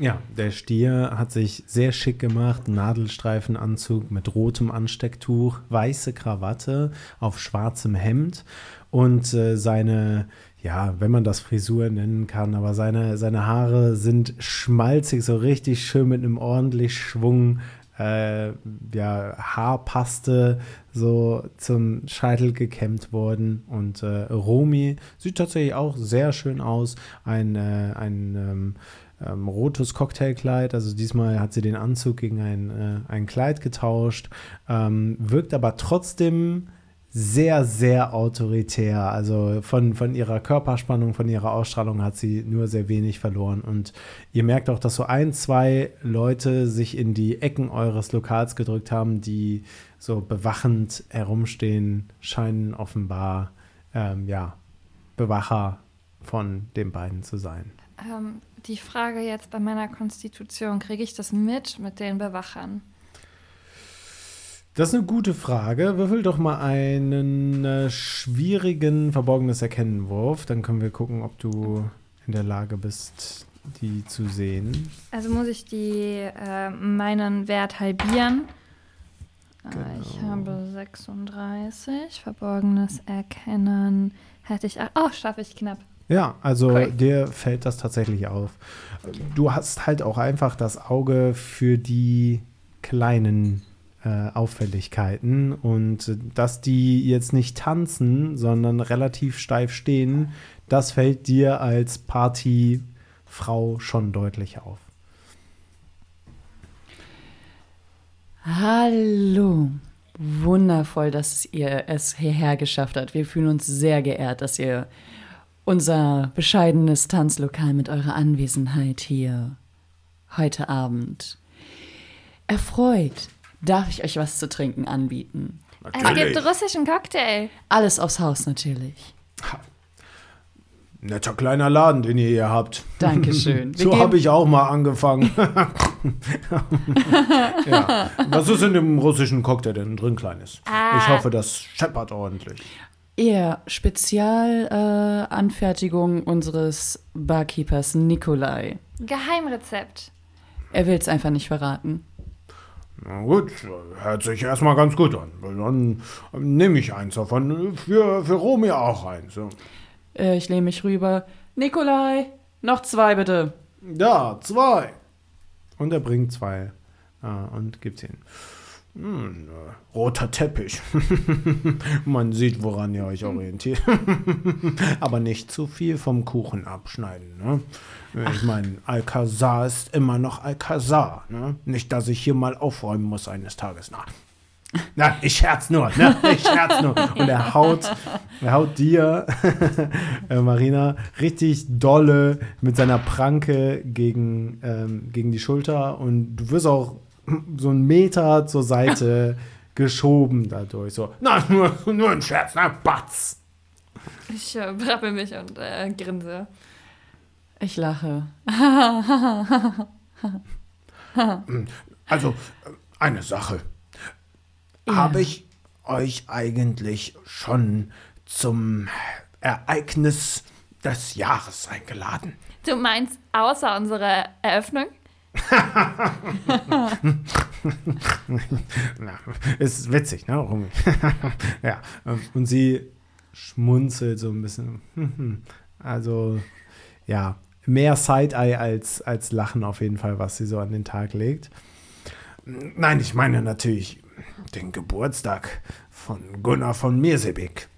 Ja, der Stier hat sich sehr schick gemacht, Nadelstreifenanzug mit rotem Anstecktuch, weiße Krawatte auf schwarzem Hemd und äh, seine, ja, wenn man das Frisur nennen kann, aber seine, seine Haare sind schmalzig, so richtig schön mit einem ordentlich Schwung äh, ja, Haarpaste so zum Scheitel gekämmt worden. Und äh, Romy sieht tatsächlich auch sehr schön aus. Ein, äh, ein ähm, ähm, rotes Cocktailkleid. Also diesmal hat sie den Anzug gegen ein, äh, ein Kleid getauscht. Ähm, wirkt aber trotzdem sehr, sehr autoritär. Also von, von ihrer Körperspannung, von ihrer Ausstrahlung hat sie nur sehr wenig verloren. Und ihr merkt auch, dass so ein, zwei Leute sich in die Ecken eures Lokals gedrückt haben, die so bewachend herumstehen, scheinen offenbar, ähm, ja, Bewacher von den beiden zu sein. Ähm, die Frage jetzt bei meiner Konstitution, kriege ich das mit mit den Bewachern? Das ist eine gute Frage. Würfel doch mal einen äh, schwierigen verborgenes Erkennenwurf. Dann können wir gucken, ob du in der Lage bist, die zu sehen. Also muss ich die äh, meinen Wert halbieren. Äh, genau. Ich habe 36. Verborgenes Erkennen hätte ich. Oh, schaffe ich knapp. Ja, also okay. dir fällt das tatsächlich auf. Du hast halt auch einfach das Auge für die kleinen äh, Auffälligkeiten und dass die jetzt nicht tanzen, sondern relativ steif stehen, das fällt dir als Partyfrau schon deutlich auf. Hallo. Wundervoll, dass ihr es hierher geschafft habt. Wir fühlen uns sehr geehrt, dass ihr unser bescheidenes Tanzlokal mit eurer Anwesenheit hier heute Abend erfreut Darf ich euch was zu trinken anbieten? Natürlich. Es gibt russischen Cocktail. Alles aufs Haus natürlich. Netter kleiner Laden, den ihr hier habt. Dankeschön. so habe ich auch mal angefangen. ja. Was ist in dem russischen Cocktail denn drin, Kleines? Ah. Ich hoffe, das scheppert ordentlich. Eher Spezialanfertigung äh, unseres Barkeepers Nikolai. Geheimrezept. Er will es einfach nicht verraten. Na gut, hört sich erstmal ganz gut an. Dann nehme ich eins davon. Für, für Romy auch eins. Ja. Äh, ich lehne mich rüber. Nikolai, noch zwei bitte. Ja, zwei. Und er bringt zwei äh, und gibt ihn. Hm, roter Teppich. Man sieht, woran ihr euch orientiert. Aber nicht zu viel vom Kuchen abschneiden. Ne? Ich meine, Alcazar ist immer noch Alcazar. Ne? Nicht, dass ich hier mal aufräumen muss eines Tages. Na, na ich scherz nur. Ne? Ich scherz nur. Und er haut, er haut dir, äh, Marina, richtig dolle mit seiner Pranke gegen, ähm, gegen die Schulter. Und du wirst auch so einen Meter zur Seite geschoben dadurch. So, na, nur, nur ein Scherz, na, Batz. Ich äh, brabbel mich und äh, grinse. Ich lache. also, eine Sache. Ja. Habe ich euch eigentlich schon zum Ereignis des Jahres eingeladen? Du meinst außer unserer Eröffnung? Na, ist witzig, ne? ja, und sie schmunzelt so ein bisschen. Also, ja, mehr Side-Eye als, als Lachen auf jeden Fall, was sie so an den Tag legt. Nein, ich meine natürlich den Geburtstag von Gunnar von Mirsebik.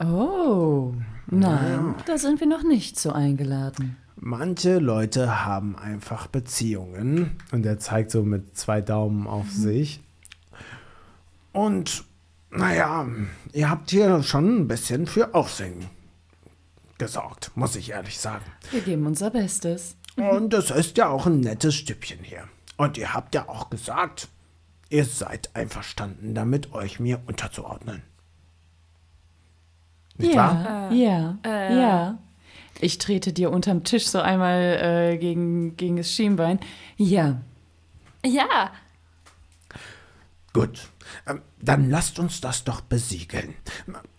Oh, nein, ja. da sind wir noch nicht so eingeladen. Manche Leute haben einfach Beziehungen und er zeigt so mit zwei Daumen auf mhm. sich. Und naja, ihr habt hier schon ein bisschen für Aufsehen gesorgt, muss ich ehrlich sagen. Wir geben unser Bestes. Und es ist ja auch ein nettes Stüppchen hier. Und ihr habt ja auch gesagt, ihr seid einverstanden damit, euch mir unterzuordnen. Nicht ja, wahr? Ja, äh, ja. Ich trete dir unterm Tisch so einmal äh, gegen, gegen das Schienbein. Ja. Ja. Gut. Ähm, dann lasst uns das doch besiegeln.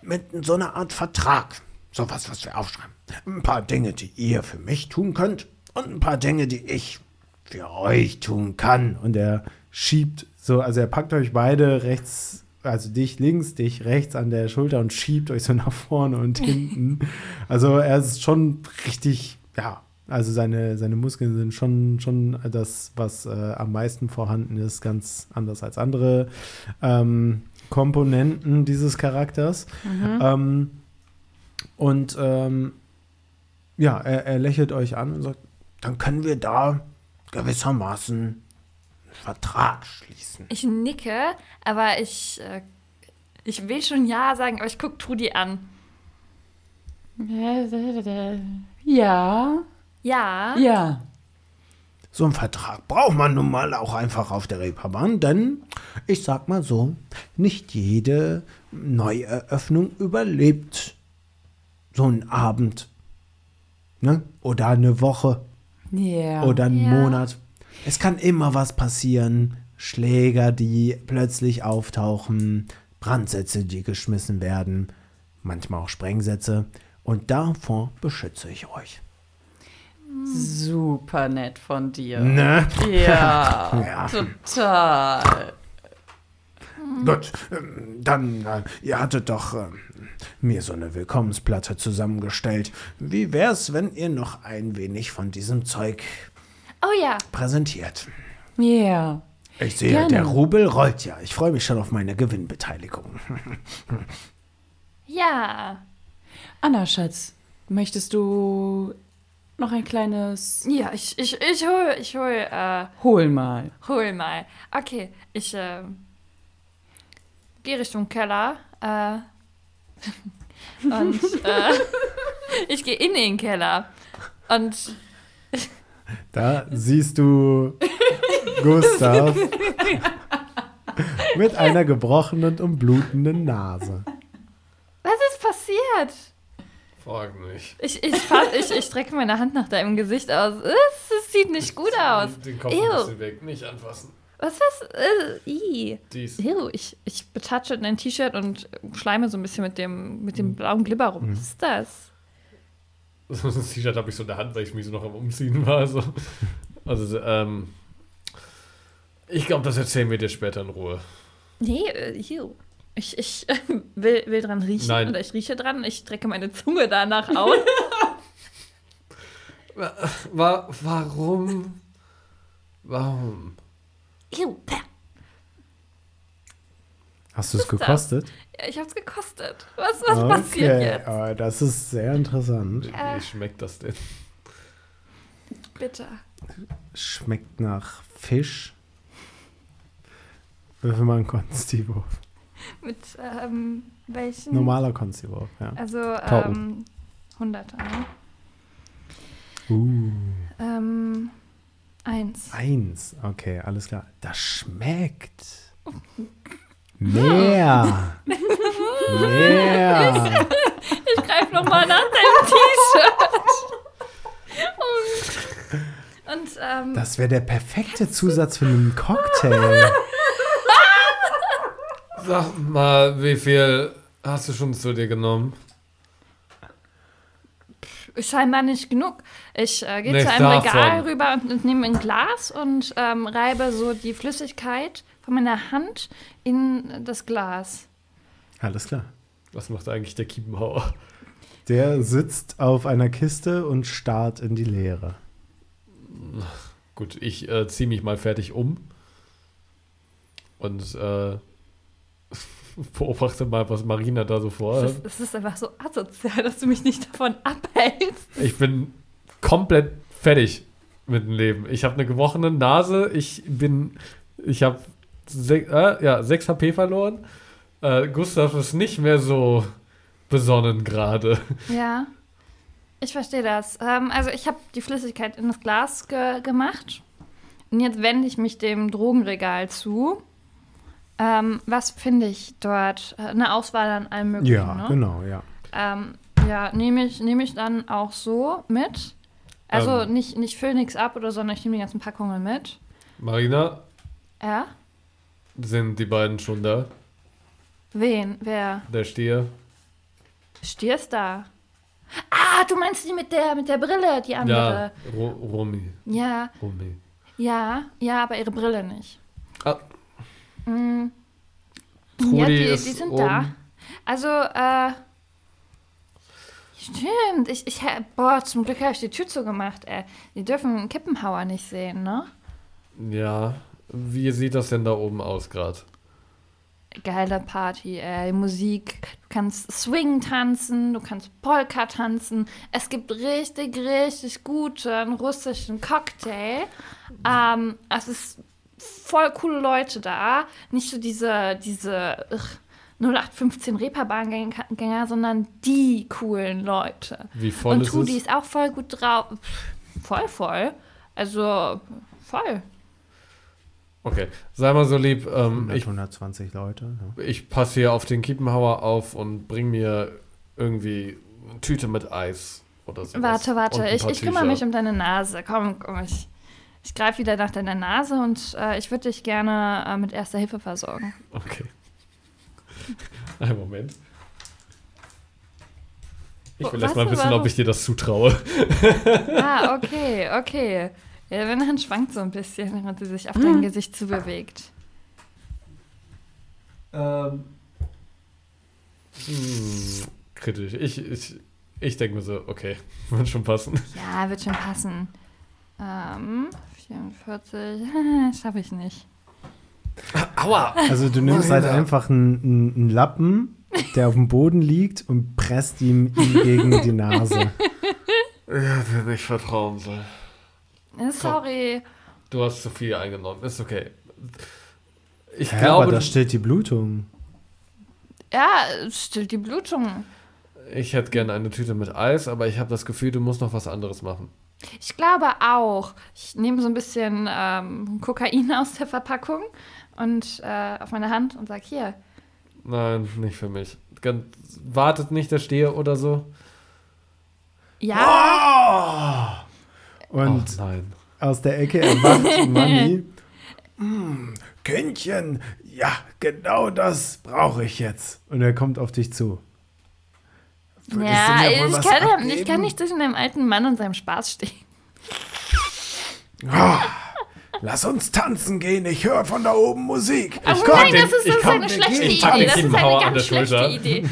Mit so einer Art Vertrag. Sowas, was wir aufschreiben. Ein paar Dinge, die ihr für mich tun könnt und ein paar Dinge, die ich für euch tun kann. Und er schiebt so, also er packt euch beide rechts, also dich links, dich rechts an der Schulter und schiebt euch so nach vorne und hinten. Also er ist schon richtig, ja, also seine, seine Muskeln sind schon, schon das, was äh, am meisten vorhanden ist, ganz anders als andere ähm, Komponenten dieses Charakters. Ähm, und ähm, ja, er, er lächelt euch an und sagt, dann können wir da gewissermaßen einen Vertrag schließen. Ich nicke, aber ich, äh, ich will schon Ja sagen, aber ich gucke Trudi an. Ja, Ja. ja. So einen Vertrag braucht man nun mal auch einfach auf der Reeperbahn, denn ich sag mal so, nicht jede Neueröffnung überlebt so einen Abend. Ne? Oder eine Woche Ja. oder einen Ja. Monat. Es kann immer was passieren. Schläger, die plötzlich auftauchen, Brandsätze, die geschmissen werden, manchmal auch Sprengsätze. Und davor beschütze ich euch. Super nett von dir. Ne? Ja, Ja. total. Gut, ähm, dann, äh, ihr hattet doch ähm, mir so eine Willkommensplatte zusammengestellt. Wie wär's, wenn ihr noch ein wenig von diesem Zeug Oh ja. präsentiert? Ja. Ich sehe, Gerne. der Rubel rollt ja. Ich freue mich schon auf meine Gewinnbeteiligung. Ja. Anna, Schatz, möchtest du noch ein kleines Ja, ich, ich, ich hol, ich hol, äh, Hol mal? hol mal. Okay, ich, äh, gehe Richtung Keller, äh, und, äh, ich gehe in den Keller. Und Da siehst du Gustav mit einer gebrochenen und blutenden Nase. was ist passiert? Frag nicht. Ich, ich, ich, ich strecke meine Hand nach deinem Gesicht aus. Es, es sieht nicht gut aus. Den Kopf ein Ew. bisschen weg, nicht anfassen. Was, was? Äh, i. Dies. Ew, ich, ich betatsche dein T-Shirt und schleime so ein bisschen mit dem, mit dem blauen Glibber rum. Was ist das? Das T-Shirt habe ich so in der Hand, weil ich mich so noch am Umziehen war. So. Also, ähm. Ich glaube, das erzählen wir dir später in Ruhe. Nee, äh, ew. Ich, ich äh, will, will dran riechen Nein. oder ich rieche dran. Ich strecke meine Zunge danach aus. Wa warum? Warum? ew. Hast du es gekostet? Ja, ich hab's gekostet. Was, was passiert jetzt? aber das ist sehr interessant. Wie, Äh. wie schmeckt das denn? Bitte. Schmeckt nach Fisch. Würfel mal einen Konstiwurf. Mit ähm, welchen? Normaler Konstiwurf, ja. Also ähm, 100er. Ne? Uh, Ähm, eins. eins. Okay, alles klar. Das schmeckt. Mehr. Mehr. Ich greife nochmal nach deinem T-Shirt. Und, und ähm, Das wäre der perfekte Zusatz für einen Cocktail. Sag mal, wie viel hast du schon zu dir genommen? scheinbar nicht genug. Ich äh, gehe zu einem Regal davon. rüber und, und nehme ein Glas und ähm, reibe so die Flüssigkeit von meiner Hand in das Glas. Alles klar. Was macht eigentlich der Kiepenhauer? Der sitzt auf einer Kiste und starrt in die Leere. Gut, ich äh, ziehe mich mal fertig um und äh, beobachte mal, was Marina da so Es vorhat. ist, es ist einfach so asozial, dass du mich nicht davon abhältst. Ich bin komplett fertig mit dem Leben. Ich habe eine gebrochene Nase. Ich bin, ich habe sech, äh, ja, 6 HP verloren. Äh, Gustav ist nicht mehr so besonnen gerade. Ja, ich verstehe das. Ähm, also ich habe die Flüssigkeit in das Glas ge gemacht. Und jetzt wende ich mich dem Drogenregal zu. Ähm, was finde ich dort? Äh, Eine Auswahl an allem Möglichen, Ja, ne? genau, ja. Ähm, ja, nehme ich, nehm ich dann auch so mit. Also Ähm. nicht, nicht füll nichts ab oder so, sondern ich nehme die ganzen Packungen mit. Marina, Ja? sind die beiden schon da? Wen? Wer? Der Stier? Stier ist da. Ah, du meinst die mit der, mit der Brille, die andere. Ja, Ro Romy. Ja. Romy. Ja, ja, aber ihre Brille nicht. Ah. Trudi ja, die, die sind oben. da. Also, äh. Stimmt, ich, ich, boah, zum Glück habe ich die Tür zugemacht, ey. Die dürfen Kippenhauer nicht sehen, ne? Ja. Wie sieht das denn da oben aus gerade? Geile Party, ey. Musik. Du kannst Swing tanzen, du kannst Polka tanzen. Es gibt richtig, richtig guten russischen Cocktail. Ähm, es ist voll coole Leute da. Nicht so diese, diese ugh, 0815 Reeperbahngänger, sondern die coolen Leute. Wie voll Und ist Trudi es? ist auch voll gut drauf. Voll, voll. Also, voll. Okay. Sei mal so lieb. Ähm, 100, ich 120 Leute. Ja. ich passe hier auf den Kiepenhauer auf und bring mir irgendwie eine Tüte mit Eis oder so. Warte, warte, ich, ich kümmere mich um deine Nase. Komm, komm, ich, ich greife wieder nach deiner Nase und äh, ich würde dich gerne äh, mit erster Hilfe versorgen. Okay. Einen Moment. Ich will erst mal wissen, ob warum? ich dir das zutraue. Ah, okay, okay. Ja, deine Hand schwankt so ein bisschen, während sie sich auf dein Gesicht zubewegt. Ähm. Hm, kritisch. Ich, ich, ich denke mir so, okay, wird schon passen. Ja, wird schon passen. Ähm, 44, schaffe ich nicht. Aua! Also du nimmst halt einfach einen, einen, einen Lappen, der auf dem Boden liegt und presst ihm, ihm gegen die Nase. Ja, dir nicht vertrauen soll. Äh, Sorry. Du hast zu viel eingenommen. Ist okay. Ich Ja, glaube, aber das stillt die Blutung. Ja, es stillt die Blutung. ich hätte gerne eine Tüte mit Eis, aber ich habe das Gefühl, du musst noch was anderes machen. Ich glaube auch. Ich nehme so ein bisschen ähm, Kokain aus der Verpackung und äh, auf meine Hand und sage hier. Nein, nicht für mich. Ganz, wartet nicht der Steher oder so. Ja, Und oh, nein. aus der Ecke erwacht Manni. "Mm, Kindchen, ja, genau das brauche ich jetzt. Und er kommt auf dich zu. Ja, wohl ich, kann, ja- abgeben? ich kann nicht zwischen einem alten Mann und seinem Spaß stehen. Lass uns tanzen gehen, ich höre von da oben Musik. Aber komm, nein, den- das ist, ich das ist eine schlechte ich Idee. pack den Das ist eine an ganz schlechte. Idee.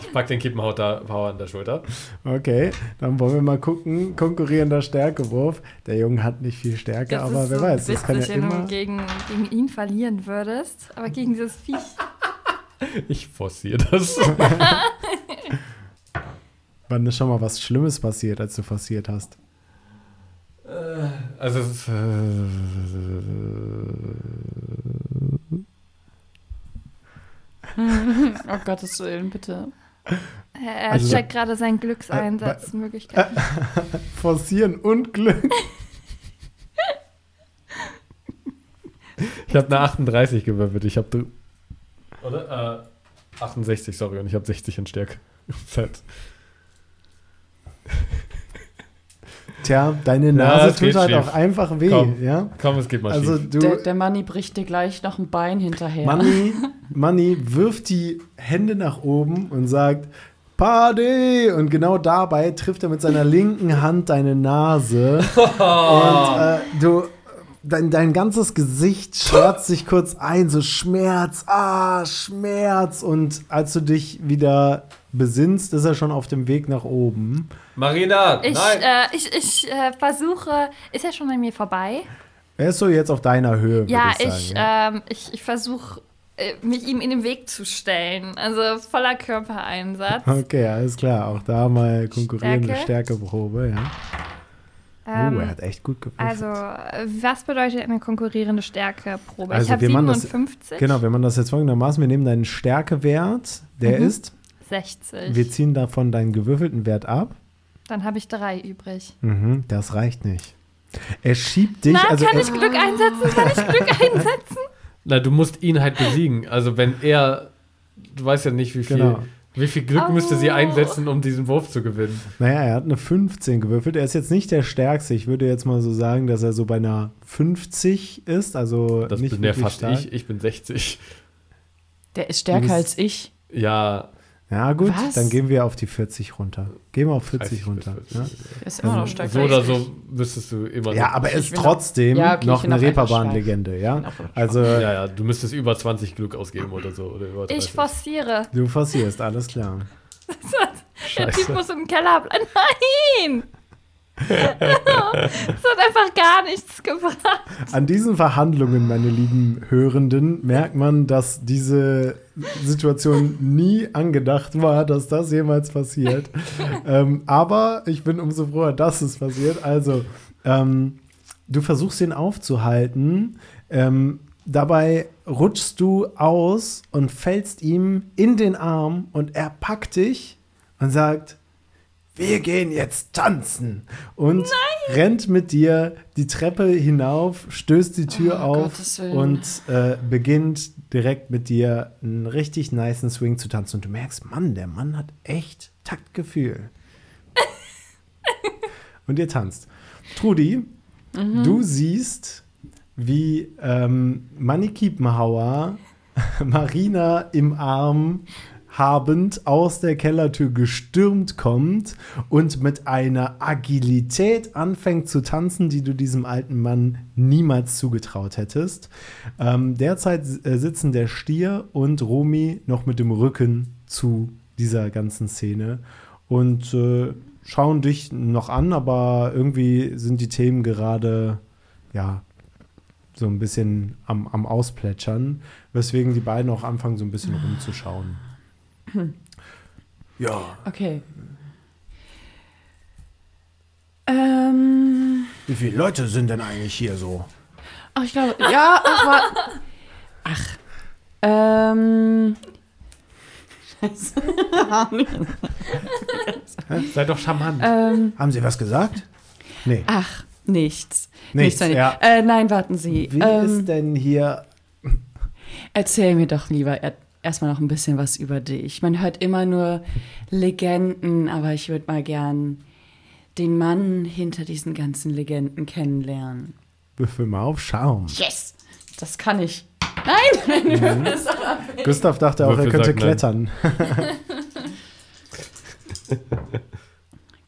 Ich pack den Kippenhauer an der Schulter. Okay, dann wollen wir mal gucken. Konkurrierender Stärkewurf. Der Junge hat nicht viel Stärke, Das aber wer so weiß, das kann ja immer. du gegen, gegen ihn verlieren würdest. Aber gegen dieses Viech. Ich forciere das. Wann ist schon mal was Schlimmes passiert, als du forciert hast? Also, es ist, äh, Oh Gottes Willen, bitte. Er, Also- checkt gerade seinen Glückseinsatzmöglichkeiten. Forcieren und Glück. ich habe eine 38 gewürfelt. Ich habe. Oder? Äh, 68, sorry. Und ich habe 60 in Stärke. Fett. Tja, deine Ja, Nase geht tut halt schief. auch einfach weh, Komm. ja? Komm, es geht mal Also schief. du, Der, der Manni bricht dir gleich noch ein Bein hinterher. Manni, Manni wirft die Hände nach oben und sagt Party! Und genau dabei trifft er mit seiner linken Hand deine Nase. und äh, du, dein, dein ganzes Gesicht schwärzt sich kurz ein, so Schmerz, ah, Schmerz. Und als du dich wieder besinnst, ist er schon auf dem Weg nach oben. Marina, Ich, nein! äh, ich, ich äh, versuche. Ist er schon an mir vorbei? Er ist so jetzt auf deiner Höhe, würde Ja, ich sagen. ich, ja. ähm, ich, ich versuche, äh, mich ihm in den Weg zu stellen. Also voller Körpereinsatz. Okay, alles klar. Auch da mal konkurrierende Stärke. Stärkeprobe, ja. Ähm, oh, er hat echt gut gewürfelt. also, was bedeutet eine konkurrierende Stärkeprobe? Also, ich habe wir machen das- 57, Genau, wenn man das jetzt folgendermaßen, wir nehmen deinen Stärkewert, der Mhm. ist, 60. wir ziehen davon deinen gewürfelten Wert ab. Dann habe ich drei übrig. Mhm, das reicht nicht. Er schiebt dich, Na, also kann ich Glück einsetzen? Kann ich Glück einsetzen? Na, du musst ihn halt besiegen. Also, wenn er. Du weißt ja nicht, wie viel. Genau. Wie viel Glück Oh. müsste sie einsetzen, um diesen Wurf zu gewinnen? naja, er hat eine 15 gewürfelt. Er ist jetzt nicht der Stärkste. Ich würde jetzt mal so sagen, dass er so bei einer 50 ist, also Das nicht bin ja wirklich fast stark. ich. Ich bin 60. Der ist stärker bist- als ich. Ja, Ja, gut, Was? dann gehen wir auf die 40 runter. Gehen wir auf 40 30 bis runter. 40. Ne? Ist immer noch Also, stark. So oder so müsstest du immer Ja, noch- aber es ist trotzdem Ja, okay, noch eine noch Reeperbahn-Legende, ja? noch Also, Ja, ja, du müsstest über 20 Glück ausgeben oder so. Oder über 30. Ich forciere. du forcierst, alles klar. Der Typ muss im Keller bleiben. Nein! Das hat einfach gar nichts gebracht. An diesen Verhandlungen, meine lieben Hörenden, merkt man, dass diese Situation nie angedacht war, dass das jemals passiert. ähm, aber ich bin umso froher, dass es passiert. Also, ähm, du versuchst ihn aufzuhalten. Ähm, dabei rutschst du aus und fällst ihm in den Arm und er packt dich und sagt, wir gehen jetzt tanzen. Und rennt mit dir die Treppe hinauf, stößt die Tür Oh, auf und äh, beginnt direkt mit dir einen richtig niceen Swing zu tanzen. Und du merkst, Mann, der Mann hat echt Taktgefühl. und ihr tanzt. Trudi, du siehst, wie ähm, Manny Kiepenhauer Marina im Arm habend aus der Kellertür gestürmt kommt und mit einer Agilität anfängt zu tanzen, die du diesem alten Mann niemals zugetraut hättest. Ähm, derzeit äh, sitzen der Stier und Romy noch mit dem Rücken zu dieser ganzen Szene und äh, schauen dich noch an, aber irgendwie sind die Themen gerade, ja, so ein bisschen am, am Ausplätschern, weswegen die beiden auch anfangen, so ein bisschen rumzuschauen. Ja. Okay. Ähm. Wie viele Leute sind denn eigentlich hier so? Ach, ich glaube, ja, ach, war, ach, ähm, Sei doch charmant. ähm, Haben Sie was gesagt? Nee. ach, nichts. Nichts, Nichts, ja. Äh, nein, warten Sie. Wie ähm, ist denn hier. Erzähl mir doch lieber er- erstmal noch ein bisschen was über dich. Man hört immer nur Legenden, aber ich würde mal gern den Mann hinter diesen ganzen Legenden kennenlernen. Würfel mal auf Charme. Yes! Das kann ich. Nein! Mhm. Gustav dachte auch, er Würfel könnte sagt nein. klettern.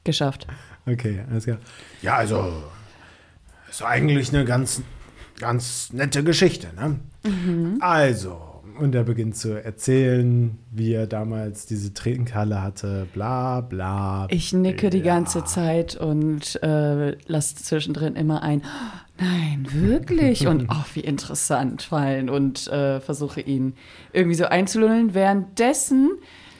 Geschafft. Okay, alles klar. Ja, also. Ist eigentlich eine ganz, ganz nette Geschichte, ne? Also. Und er beginnt zu erzählen, wie er damals diese Trinkhalle hatte, bla bla. Ich nicke die Ja. ganze Zeit und äh, lasse zwischendrin immer ein Nein, wirklich? Und oh, wie interessant fallen und äh, versuche ihn irgendwie so einzulullen. Währenddessen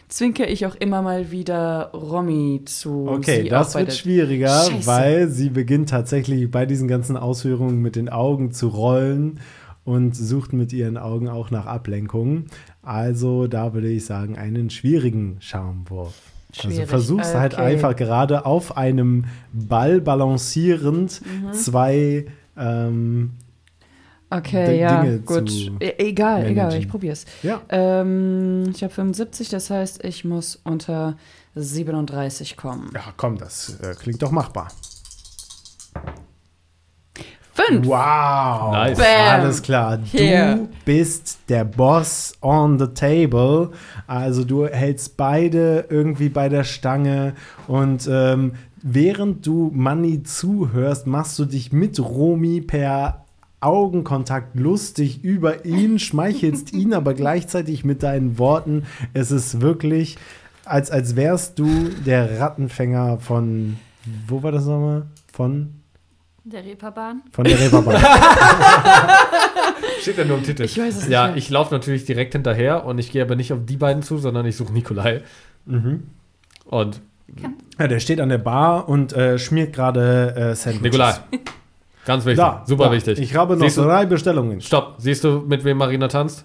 zwinker ich auch immer mal wieder Romy zu. Okay, das auch wird schwieriger, Scheiße. weil sie beginnt tatsächlich bei diesen ganzen Ausführungen mit den Augen zu rollen und sucht mit ihren Augen auch nach Ablenkungen. Also da würde ich sagen, einen schwierigen Charmwurf. Also Schwierig, versuchst halt okay. einfach gerade auf einem Ball balancierend Mhm. zwei ähm, Okay, D- ja, Dinge gut. zu E egal, egal, managen. ich probier's. ja, Ähm, ich habe 75, das heißt, ich muss unter 37 kommen. ja, komm, das äh, klingt doch machbar. Fünf! Wow. Nice. Bam. Alles klar. Du bist der Boss on the table. Also du hältst beide irgendwie bei der Stange und ähm, während du Manny zuhörst, machst du dich mit Romy per Augenkontakt lustig über ihn, schmeichelst ihn aber gleichzeitig mit deinen Worten. Es ist wirklich, als, als wärst du der Rattenfänger von, wo war das nochmal? Von, Der Reeperbahn. von der Reeperbahn. Steht ja nur im Titel. Ich weiß es nicht Ja, ich laufe natürlich direkt hinterher und ich gehe aber nicht auf die beiden zu, sondern ich suche Nikolai. mhm. Und Ja, der steht an der Bar und äh, schmiert gerade äh, Sandwiches. Nikolai, ganz wichtig, Da, super da. wichtig. Ich habe noch Siehst du- drei Bestellungen. Stopp, siehst du, mit wem Marina tanzt?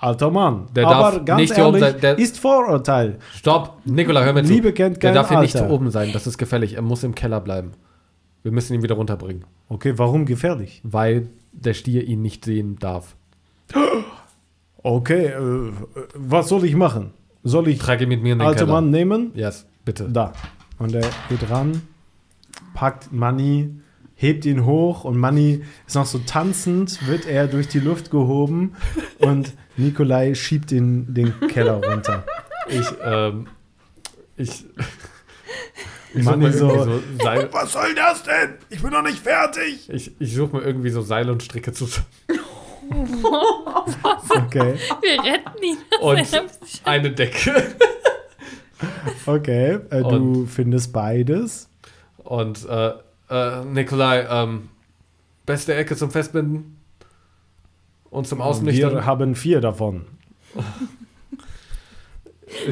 Alter Mann. Der Aber darf ganz nicht hier oben ehrlich, sein, der- ist Vorurteil. Stopp, Nikolai, hör mir zu. Liebe kennt Der kein darf hier nicht Alter. oben sein, das ist gefährlich. Er muss im Keller bleiben. Wir müssen ihn wieder runterbringen, Okay, warum gefährlich? weil der Stier ihn nicht sehen darf. Okay, äh, was soll ich machen? Soll ich Trage ihn mit mir in den alter Keller. Mann nehmen? Yes, bitte. Da. Und er geht ran, packt Manny, hebt ihn hoch und Manny ist noch so tanzend, wird er durch die Luft gehoben und Nikolai schiebt ihn den Keller runter. Ich, ähm, ich. Ich Mann, suche mir so- so Seil, Was soll das denn? Ich bin noch nicht fertig. ich, ich suche mir irgendwie so Seile und Stricke zusammen. Okay, Wir retten ihn. Und eine Decke. okay. Äh, du Und- findest beides. Und äh, äh, Nikolai, ähm, beste Ecke zum Festbinden und zum Wir Ausnüchtern. haben vier davon.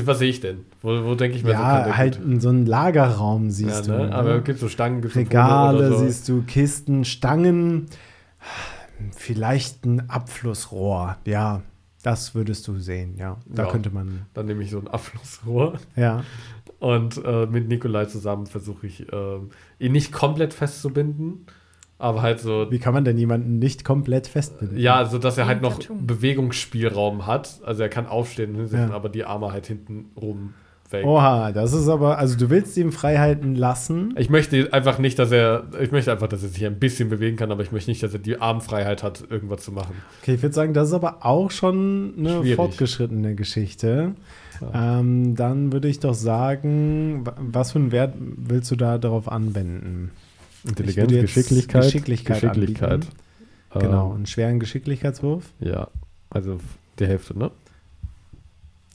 Was sehe ich denn? Wo, wo denke ich mir so, Ja, der halt in so einen Lagerraum Ja, siehst ne? du. ne? Aber gibt so Stangen, so Pole Regale so. siehst du, Kisten, Stangen, vielleicht ein Abflussrohr. Ja, das würdest du sehen, ja. Da Ja. könnte man, Dann nehme ich so ein Abflussrohr ja. und äh, mit Nikolai zusammen versuche ich, ähm, ihn nicht komplett festzubinden, aber halt so, Wie kann man denn jemanden nicht komplett festbinden? ja, so dass er halt noch Tattoo. Bewegungsspielraum hat. Also er kann aufstehen und hinsetzen, Ja. aber die Arme halt hinten rum weg. Oha, das ist aber, also du willst ihm Freiheiten lassen. Ich möchte einfach nicht, dass er, ich möchte einfach, dass er sich ein bisschen bewegen kann, aber ich möchte nicht, dass er die Armfreiheit hat, irgendwas zu machen. Okay, ich würde sagen, das ist aber auch schon eine Schwierig. fortgeschrittene Geschichte. Ähm, dann würde ich doch sagen, wa- was für einen Wert willst du da darauf anwenden? Intelligenz, Geschicklichkeit. Geschicklichkeit Geschicklichkeit. anbieten. Genau, Ähm, einen schweren Geschicklichkeitswurf. ja, also die Hälfte, ne?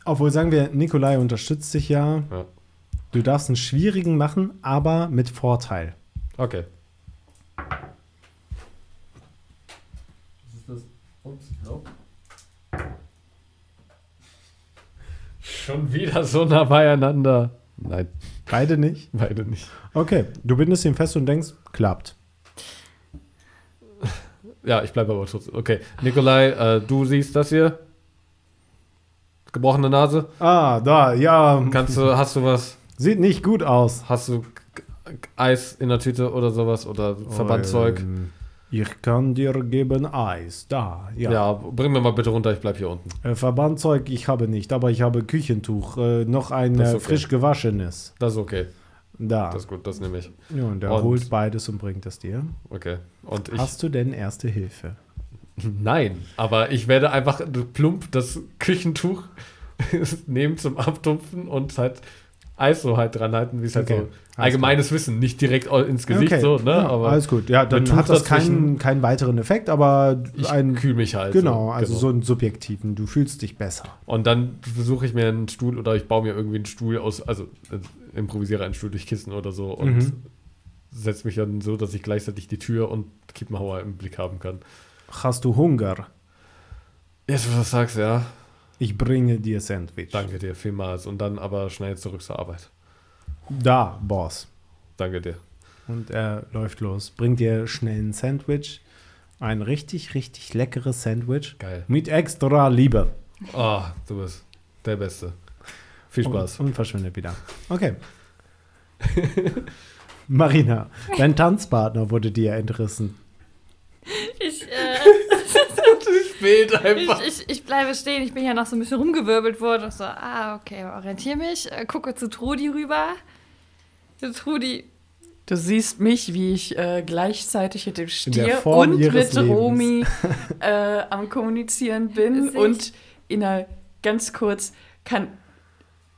Obwohl, sagen wir, Nikolai unterstützt dich ja. Ja. Du darfst einen schwierigen machen, aber mit Vorteil. Okay. Was ist das? Ups, no. Schon wieder so nah beieinander. Nein, Beide nicht? beide nicht. Okay, du bindest ihn fest und denkst, klappt. Ja, ich bleibe aber trotzdem. Okay, Nikolai, äh, du siehst das hier? Gebrochene Nase? Ah, da, ja. Kannst du, hast du was? Sieht nicht gut aus. Hast du Eis in der Tüte oder sowas? Oder Verbandzeug? Ähm, ich kann dir geben Eis. Da, ja. Ja. bring mir mal bitte runter, ich bleib hier unten. Äh, Verbandzeug, ich habe nicht, aber ich habe Küchentuch. Äh, noch ein äh, okay. frisch gewaschenes. Das ist okay. Da. Das ist gut, das nehme ich. ja, und er Und- holt beides und bringt es dir. Okay. Und ich. Hast du denn erste Hilfe? Nein, aber ich werde einfach plump das Küchentuch nehmen zum Abtupfen und halt Eis so halt dran halten, wie es halt Okay, so alles allgemeines Wissen, nicht direkt ins Gesicht Okay, so, ne? ja, aber alles gut. Ja, dann hat das keinen, keinen weiteren Effekt, aber ich ein. kühl mich halt. Genau, also so einen subjektiven. Du fühlst dich besser. Und dann versuche ich mir einen Stuhl oder ich baue mir irgendwie einen Stuhl aus, also äh, improvisiere einen Stuhl durch Kissen oder so und Mhm. setze mich dann so, dass ich gleichzeitig die Tür und Kiepenhauer im Blick haben kann. Hast du Hunger? Jetzt, was du sagst, ja. Ich bringe dir Sandwich. Danke dir vielmals. Und dann aber schnell zurück zur Arbeit. Da, Boss. Danke dir. Und er läuft los. Bringt dir schnell ein Sandwich. Ein richtig, richtig leckeres Sandwich. Geil. Mit extra Liebe. Oh, du bist der Beste. Viel Spaß. Und, und verschwindet wieder. Okay. Marina, dein Tanzpartner wurde dir entrissen. Ich, äh, Spät ich, ich, ich bleibe stehen. Ich bin ja noch so ein bisschen rumgewirbelt worden. Und so, ah, okay, orientiere mich. Äh, gucke zu Trudi rüber. Zu Trudi. Du siehst mich, wie ich äh, gleichzeitig mit dem Stier und mit Lebens. Romy äh, am Kommunizieren bin. Und in einer ganz kurz kann.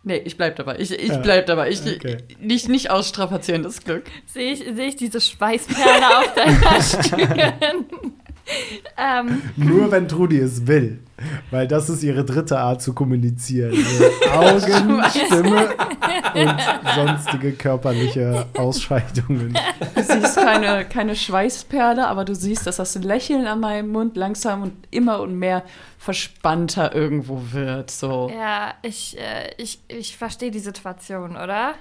Nee, ich bleib dabei. Ich, ich Ja, bleib dabei. Ich, okay. nicht, nicht ausstrapazieren, das Glück. Sehe ich, sehe ich diese Schweißperle auf deiner Stirn. Ähm, Nur wenn Trudi es will. Weil das ist ihre dritte Art zu kommunizieren. Augen, Stimme und sonstige körperliche Ausscheidungen. Du siehst keine, keine Schweißperle, aber du siehst, dass das Lächeln an meinem Mund langsam und immer und mehr verspannter irgendwo wird. So. ja, ich, äh, ich, ich verstehe die Situation, oder?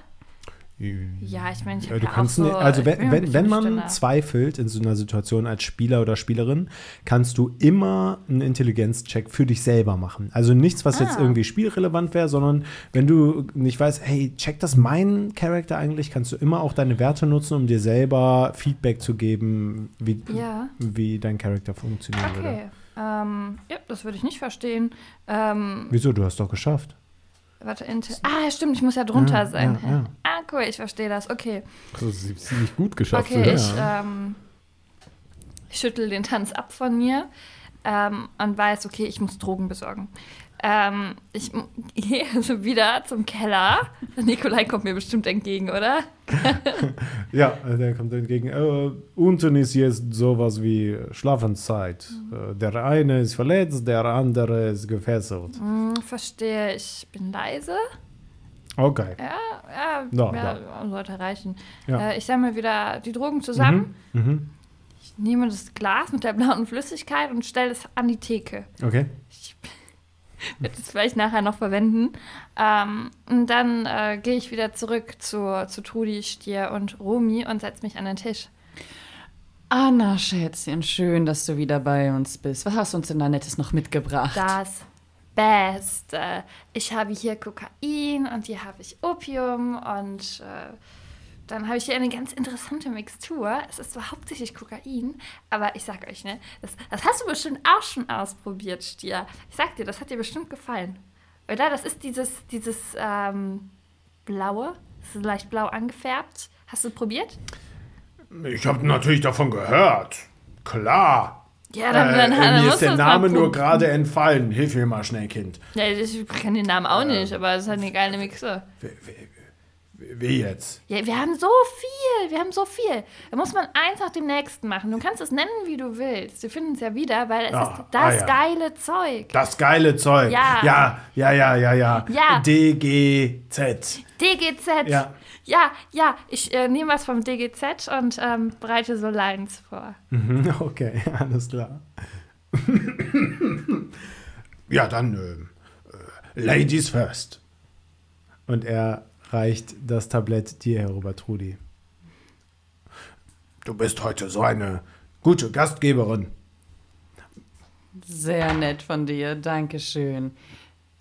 Ja, ich meine, ich Ja, habe du kannst so, also wenn, wenn, wenn man Stille. zweifelt in so einer Situation als Spieler oder Spielerin, kannst du immer einen Intelligenzcheck für dich selber machen. Also nichts, was jetzt Ah. irgendwie spielrelevant wäre, sondern wenn du nicht weißt, hey, check das mein Charakter eigentlich, kannst du immer auch deine Werte nutzen, um dir selber Feedback zu geben, wie, Ja. wie dein Charakter funktionieren würde. Okay. Ähm, ja, das würde ich nicht verstehen. Ähm, Wieso? Du hast doch geschafft. Warte, Intel. Ah, stimmt, ich muss ja drunter Ja, sein. ja, ja. Ah, cool, ich verstehe das. Okay. Das ist ziemlich gut geschafft. Okay, ich, ähm, ich schüttel den Tanz ab von mir ähm, und weiß, okay, ich muss Drogen besorgen. Ähm, ich gehe also wieder zum Keller. Nikolai kommt mir bestimmt entgegen, oder? Ja, der kommt entgegen. Äh, unten ist jetzt sowas wie Schlafenszeit. Äh, der eine ist verletzt, der andere ist gefesselt. Hm, verstehe, ich bin leise. Okay. Ja, ja, Ja, ja, sollte reichen. Ja. Äh, ich sammle wieder die Drogen zusammen. Mhm. Mhm. Ich nehme das Glas mit der blauen Flüssigkeit und stelle es an die Theke. Okay. Werde es vielleicht nachher noch verwenden. Ähm, und dann äh, gehe ich wieder zurück zu, zu Trudi, Stier und Romi und setze mich an den Tisch. Anna, Schätzchen, schön, dass du wieder bei uns bist. Was hast du uns denn da Nettes noch mitgebracht? Das Beste. Ich habe hier Kokain und hier habe ich Opium und äh, dann habe ich hier eine ganz interessante Mixtur. Es ist zwar hauptsächlich Kokain, aber ich sag euch, ne, das, das hast du bestimmt auch schon ausprobiert, Stier. Ich sag dir, das hat dir bestimmt gefallen. Oder? Das ist dieses, dieses ähm, Blaue. Das ist leicht blau angefärbt. Hast du probiert? Ich habe natürlich davon gehört. Klar. Ja, dann, dann, äh, dann mir ist der Name nur gerade entfallen. Hilf mir mal schnell, Kind. Ja, ich kann den Namen auch nicht, aber es ist halt eine geile Mixtur. Wie, wie, wie jetzt? Ja, wir haben so viel, wir haben so viel. Da muss man eins nach dem nächsten machen. Du kannst es nennen, wie du willst. Wir finden es ja wieder, weil es Ah, ist das ah, ja. geile Zeug. Das geile Zeug. Ja. Ja, ja, ja, ja, ja. Ja. DGZ. DGZ. Ja. ja, ja, ich äh, nehme was vom DGZ und ähm, bereite so Lines vor. Mhm, Okay, alles klar. ja, dann ähm, äh, Ladies first. Und er reicht das Tablett dir herüber, Trudi. Du bist heute so eine gute Gastgeberin. Sehr nett von dir, Dankeschön.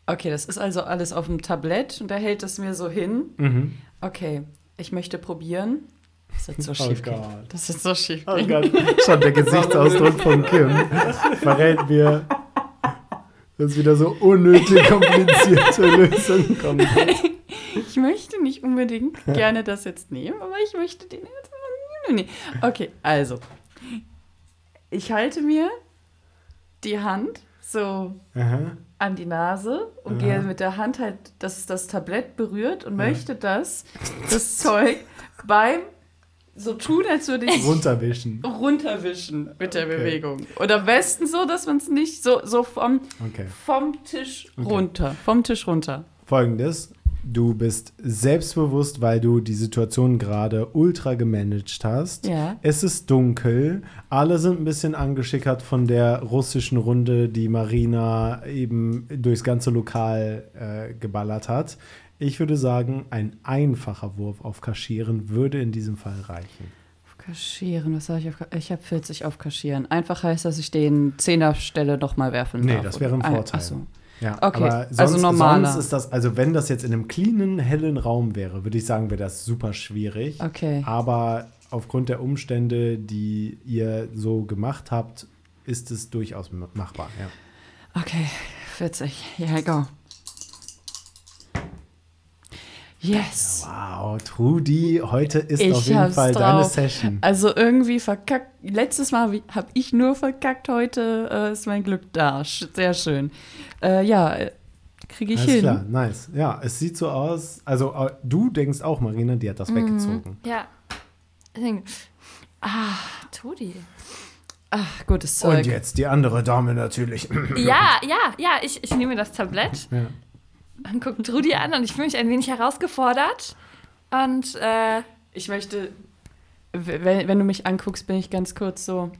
Okay, das ist also alles auf dem Tablett und er hält es mir so hin. Mhm. Okay, ich möchte probieren. Das ist jetzt so Oh schief. Gott. Das ist so schief. Oh Gott, schon der Gesichtsausdruck von Kim verrät mir, dass wieder so unnötig komplizierte Lösungen kommen. Ich möchte nicht unbedingt gerne das jetzt nehmen, aber ich möchte den jetzt. Nee. Okay, also. Ich halte mir die Hand so Aha. an die Nase und Aha. gehe mit der Hand halt, dass es das Tablett berührt und möchte das, das Zeug beim so tun, als würde ich Runterwischen. runterwischen mit der Okay. Bewegung. Und am besten so, dass man es nicht so, so vom, Okay. vom Tisch Okay. runter. Vom Tisch runter. Folgendes. Du bist selbstbewusst, weil du die Situation gerade ultra gemanagt hast. Ja. Es ist dunkel. Alle sind ein bisschen angeschickert von der russischen Runde, die Marina eben durchs ganze Lokal äh, geballert hat. Ich würde sagen, ein einfacher Wurf auf Kaschieren würde in diesem Fall reichen. Auf Kaschieren, was habe ich auf Ich habe 40 auf Kaschieren. Einfach heißt, dass ich den Zehnerstelle nochmal werfen Nee, darf. das wäre ein oder? Vorteil. Ach so. Ja, Okay, aber sonst, also normaler. sonst ist das, also wenn das jetzt in einem cleanen, hellen Raum wäre, würde ich sagen, wäre das super schwierig. Okay. Aber aufgrund der Umstände, die ihr so gemacht habt, ist es durchaus machbar. Ja. Okay, 40. Ja, go. Yes. Wow, Trudi, heute ist Ich auf jeden Fall deine drauf. Session. Also irgendwie verkackt. Letztes Mal habe ich nur verkackt. Heute äh, ist mein Glück da. Sehr schön. Äh, ja, kriege ich Alles hin. klar, nice. Ja, es sieht so aus. Also äh, du denkst auch, Marina, die hat das weggezogen. Ja. Ich denke, ah, Tudi. Ach, gutes Und Zeug. jetzt die andere Dame natürlich. Ja, ja, ja, ich, ich nehme das Tablett ja. Und gucke Trudi an und ich fühle mich ein wenig herausgefordert. Und äh, Ich möchte, wenn, wenn du mich anguckst, bin ich ganz kurz so.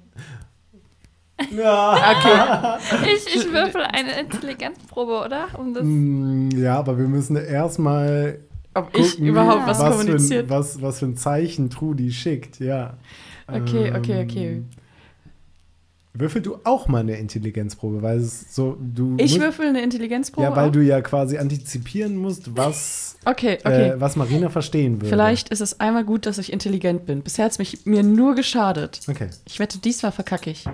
ja. ich, ich würfel eine Intelligenzprobe, oder? Um das Mm, ja, aber wir müssen erstmal Ob ich gucken, überhaupt was, für ein, kommuniziert. was, was für ein Zeichen Trudi schickt, ja. Okay, okay, okay. Würfel du auch mal eine Intelligenzprobe, weil es so, du Ich musst- würfel eine Intelligenzprobe. Ja, weil auf? du ja quasi antizipieren musst, was, Okay, okay. äh, was Marina verstehen würde. Vielleicht ist es einmal gut, dass ich intelligent bin. Bisher hat es mich mir nur geschadet. Okay, Ich wette, diesmal verkacke ich.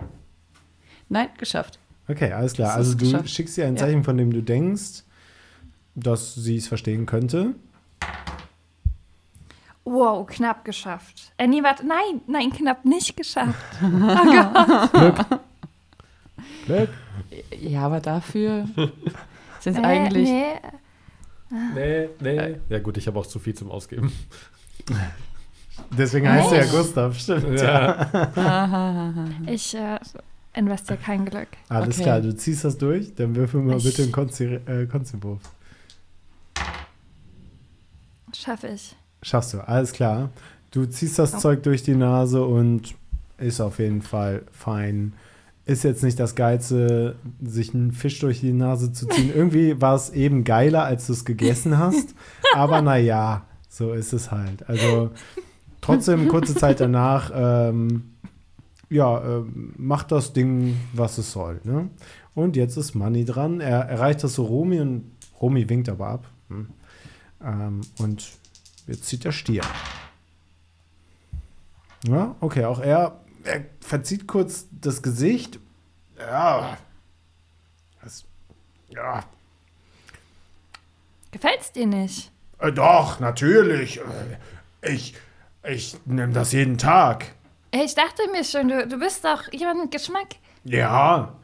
Nein, geschafft. okay, alles klar. Das Also du geschafft. schickst ihr ein Ja. Zeichen, von dem du denkst, dass sie es verstehen könnte. Wow, knapp geschafft. Äh, nee, warte, nein, nein, knapp nicht geschafft. Oh Gott. Glück. Ja, aber dafür. Sind Äh, eigentlich. nee. Nee, nee. Ja gut, ich habe auch zu viel zum Ausgeben. Deswegen heißt er ja? Gustav, stimmt. Ja. Ahahaha. Ich äh, investiere kein Glück. Alles Okay. klar, du ziehst das durch, dann würfel mal Ich- bitte einen Konzi äh, Konziwurf. Schaffe ich. Schaffst du, alles klar. Du ziehst das Oh. Zeug durch die Nase und ist auf jeden Fall fein. Ist jetzt nicht das Geilste, sich einen Fisch durch die Nase zu ziehen. Irgendwie war es eben geiler, als du es gegessen hast. Aber naja, so ist es halt. Also trotzdem, kurze Zeit danach, ähm, ja, ähm, macht das Ding, was es soll. Ne? Und jetzt ist Manny dran. Er erreicht das so Romy und Romy winkt aber ab. Hm. Ähm, und jetzt zieht der Stier. Ja, okay, auch er, er verzieht kurz das Gesicht. Ja. Das, ja, Gefällt's dir nicht? äh, doch, natürlich. Ich, ich nehme das jeden Tag. Ich dachte mir schon, du, du bist doch jemand mit Geschmack. Ja,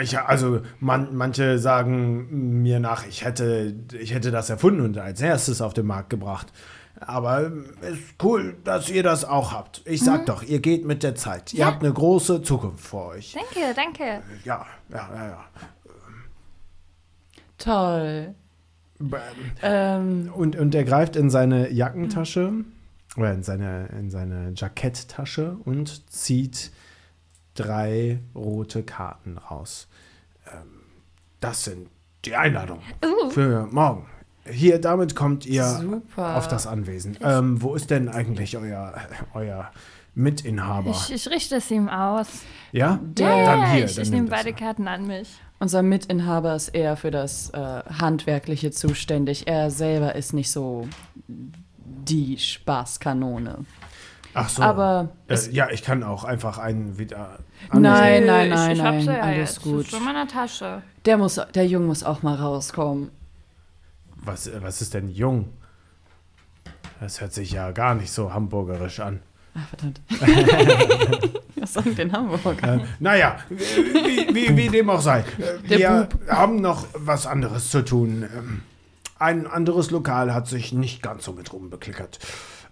ich, also man, manche sagen mir nach, ich hätte, ich hätte das erfunden und als erstes auf den Markt gebracht. Aber es ist cool, dass ihr das auch habt. Ich sag doch, ihr geht mit der Zeit. Ihr Ja. habt eine große Zukunft vor euch. Danke, danke. Ja, ja, ja, ja. Toll. Ähm, Und, und er greift in seine Jackentasche oder in seine, in seine Jacketttasche und zieht drei rote Karten raus. Ähm, das sind die Einladungen Uh, für morgen. Hier, damit kommt ihr super. auf das Anwesen. Ähm, wo ist denn eigentlich euer, euer Mitinhaber? ich, ich richte es ihm aus. ja? Der- dann hier. ich dann ich nehme das. beide Karten an mich. Unser Mitinhaber ist eher für das äh, Handwerkliche zuständig. Er selber ist nicht so die Spaßkanone. Ach so. Aber äh, es, ja, ich kann auch einfach einen wieder. Nein, nein, ich, nein, ich hab's nein, ja alles jetzt. gut. Das ist schon in meiner Tasche. der, muss, der Junge muss auch mal rauskommen. Was, äh, was ist denn jung? Das hört sich ja gar nicht so hamburgerisch an. Ach, verdammt. Was sagen denn Hamburg? Äh, naja, wie, wie, wie dem auch sei. Äh, Der Wir haben noch was anderes zu tun. Ähm, Ein anderes Lokal hat sich nicht ganz so mit Ruhm bekleckert.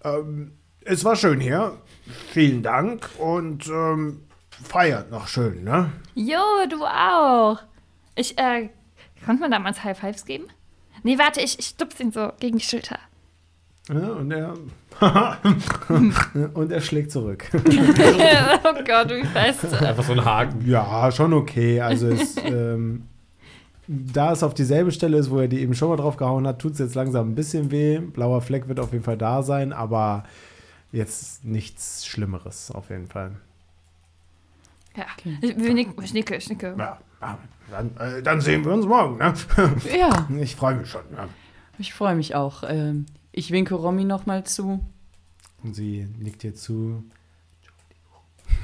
Ähm, es war schön hier. Vielen Dank und ähm, feiert noch schön, ne? Jo, du auch. Ich, äh, konnte man damals High Fives geben? Nee, warte, ich, ich stups ihn so gegen die Schulter. Ja, und er und er schlägt zurück. oh Gott, wie fest. Einfach so ein Haken. Ja, schon okay. Also es, ähm, da es auf dieselbe Stelle ist, wo er die eben schon mal drauf gehauen hat, tut es jetzt langsam ein bisschen weh. Blauer Fleck wird auf jeden Fall da sein, aber jetzt nichts Schlimmeres auf jeden Fall. Ja, Okay. ich, ich nicke, ich nicke, ich nicke. Ja, ja, dann, äh, dann sehen wir uns morgen. Ne? Ja, Ich freue mich schon. Ja. ich freue mich auch. Ähm, ich winke Romy nochmal zu. Und sie nickt dir zu.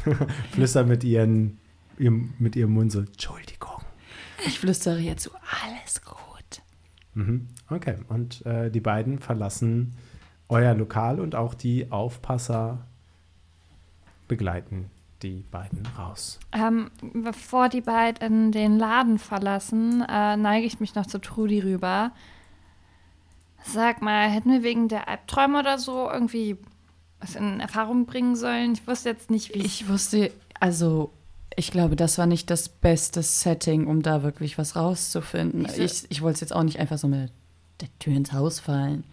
Flüstert mit, ihren, ihrem, mit ihrem Mund so, Entschuldigung. Ich flüstere ihr zu. Alles gut. Mhm. Okay, und äh, die beiden verlassen euer Lokal und auch die Aufpasser begleiten die beiden raus. Ähm, bevor die beiden den Laden verlassen, äh, neige ich mich noch zu Trudi rüber. Sag mal, hätten wir wegen der Albträume oder so irgendwie was in Erfahrung bringen sollen? Ich wusste jetzt nicht, wie Ich wusste, also ich glaube, das war nicht das beste Setting, um da wirklich was rauszufinden. Ich Ich, ich wollte es jetzt auch nicht einfach so mit der Tür ins Haus fallen.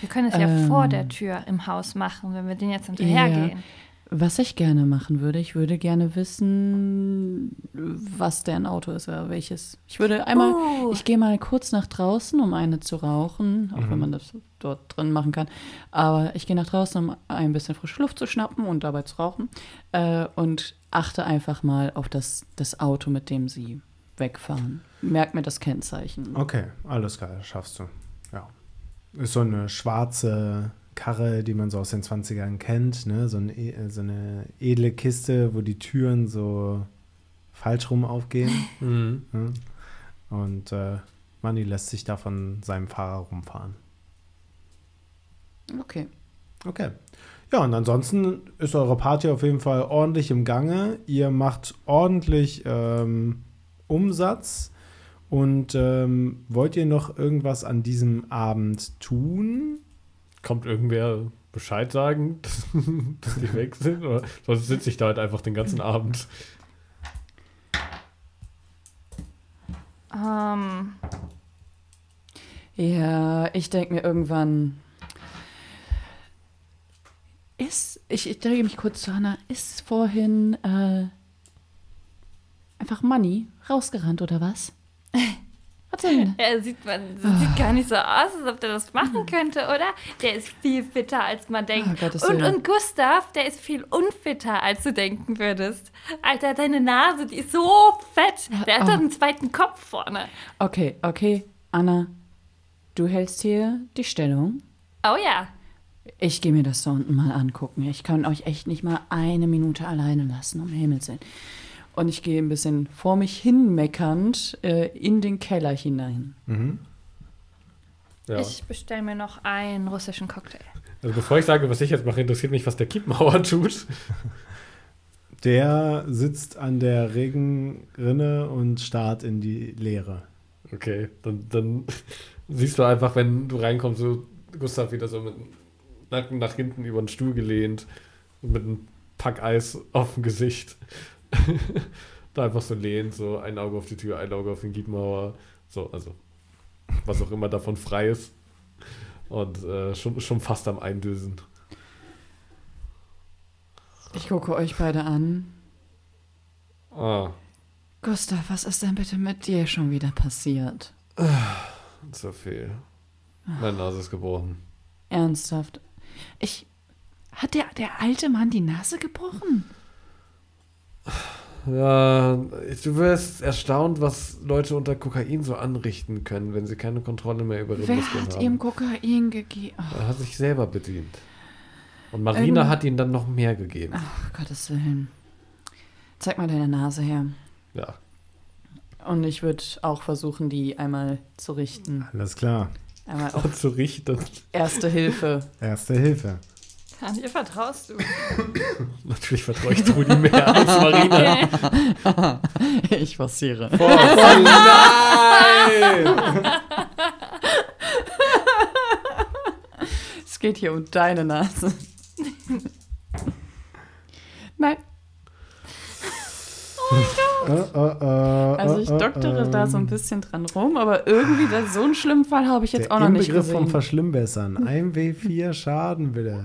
Wir können es ja Ähm. vor der Tür im Haus machen, wenn wir den jetzt hinterhergehen. Was ich gerne machen würde, ich würde gerne wissen, was der ein Auto ist oder welches. Ich würde einmal, Uh. ich gehe mal kurz nach draußen, um eine zu rauchen, auch wenn man das dort drin machen kann. Aber ich gehe nach draußen, um ein bisschen frische Luft zu schnappen und dabei zu rauchen. Äh, und achte einfach mal auf das, das Auto, mit dem sie wegfahren. Merk mir das Kennzeichen. Okay, alles klar, schaffst du. Ist so eine schwarze Karre, die man so aus den 20ern kennt, ne? so, ein, e- so eine edle Kiste, wo die Türen so falsch rum aufgehen. Mhm. ne? Und äh, Manni lässt sich da von seinem Fahrer rumfahren. Okay. Okay. Ja, und ansonsten ist eure Party auf jeden Fall ordentlich im Gange. Ihr macht ordentlich ähm, Umsatz Und ähm, wollt ihr noch irgendwas an diesem Abend tun? Kommt irgendwer Bescheid sagen, dass, die weg sind? Oder sonst sitze ich da halt einfach den ganzen Abend. Ähm, Ja, ich denke mir irgendwann. Ist, ich, ich drehe mich kurz zu Hannah, ist vorhin äh, einfach Money rausgerannt oder was? Was denn? er sieht, man, sieht gar nicht so aus, als ob der das machen könnte, oder? Der ist viel fitter, als man denkt. Ah, Gottes und, und Gustav, der ist viel unfitter, als du denken würdest. Alter, deine Nase, die ist so fett. Der hat Oh. doch einen zweiten Kopf vorne. Okay, okay, Anna, du hältst hier die Stellung. Oh ja. Ich gehe mir das da unten mal angucken. Ich kann euch echt nicht mal eine Minute alleine lassen, um Himmels Willen. Und ich gehe ein bisschen vor mich hin meckernd äh, in den Keller hinein. Ja. Ich bestelle mir noch einen russischen Cocktail. Also bevor ich sage, was ich jetzt mache, interessiert mich, was der Kiepenhauer tut. Der sitzt an der Regenrinne und starrt in die Leere. Okay, dann, dann siehst du einfach, wenn du reinkommst, so Gustav wieder so mit dem Nacken nach hinten über den Stuhl gelehnt und mit einem Pack Eis auf dem Gesicht. Da einfach so lehnt, so ein Auge auf die Tür, ein Auge auf den Giebmauer. So, also was auch immer davon frei ist. Und äh, schon, schon fast am Eindösen. Ich gucke euch beide an. Ah, Gustav, was ist denn bitte mit dir schon wieder passiert? so viel. Meine Nase ist gebrochen. Ernsthaft? Ich. Hat der, der alte Mann die Nase gebrochen? Ja, du wirst erstaunt, was Leute unter Kokain so anrichten können, wenn sie keine Kontrolle mehr über ihre Wer Muskeln hat haben. ihm Kokain gegeben? Er hat sich selber bedient. Und Marina Irgend- hat ihm dann noch mehr gegeben. ach, Gottes Willen. Zeig mal deine Nase her. Ja. Und ich würde auch versuchen, die einmal zu richten. Alles klar. Einmal Und zu richten. Erste Hilfe. Erste Hilfe. An dir vertraust du. Natürlich vertraue ich Trudi mehr als Marina. Ich passiere. Oh, nein! Es geht hier um deine Nase. Nein, Äh, äh, äh, also ich äh, doktere äh, da so ein bisschen dran rum, aber irgendwie das, so einen schlimmen Fall habe ich jetzt der auch noch nicht Inbegriff vom gesehen. Verschlimmbessern. 1W4 Schaden, bitte.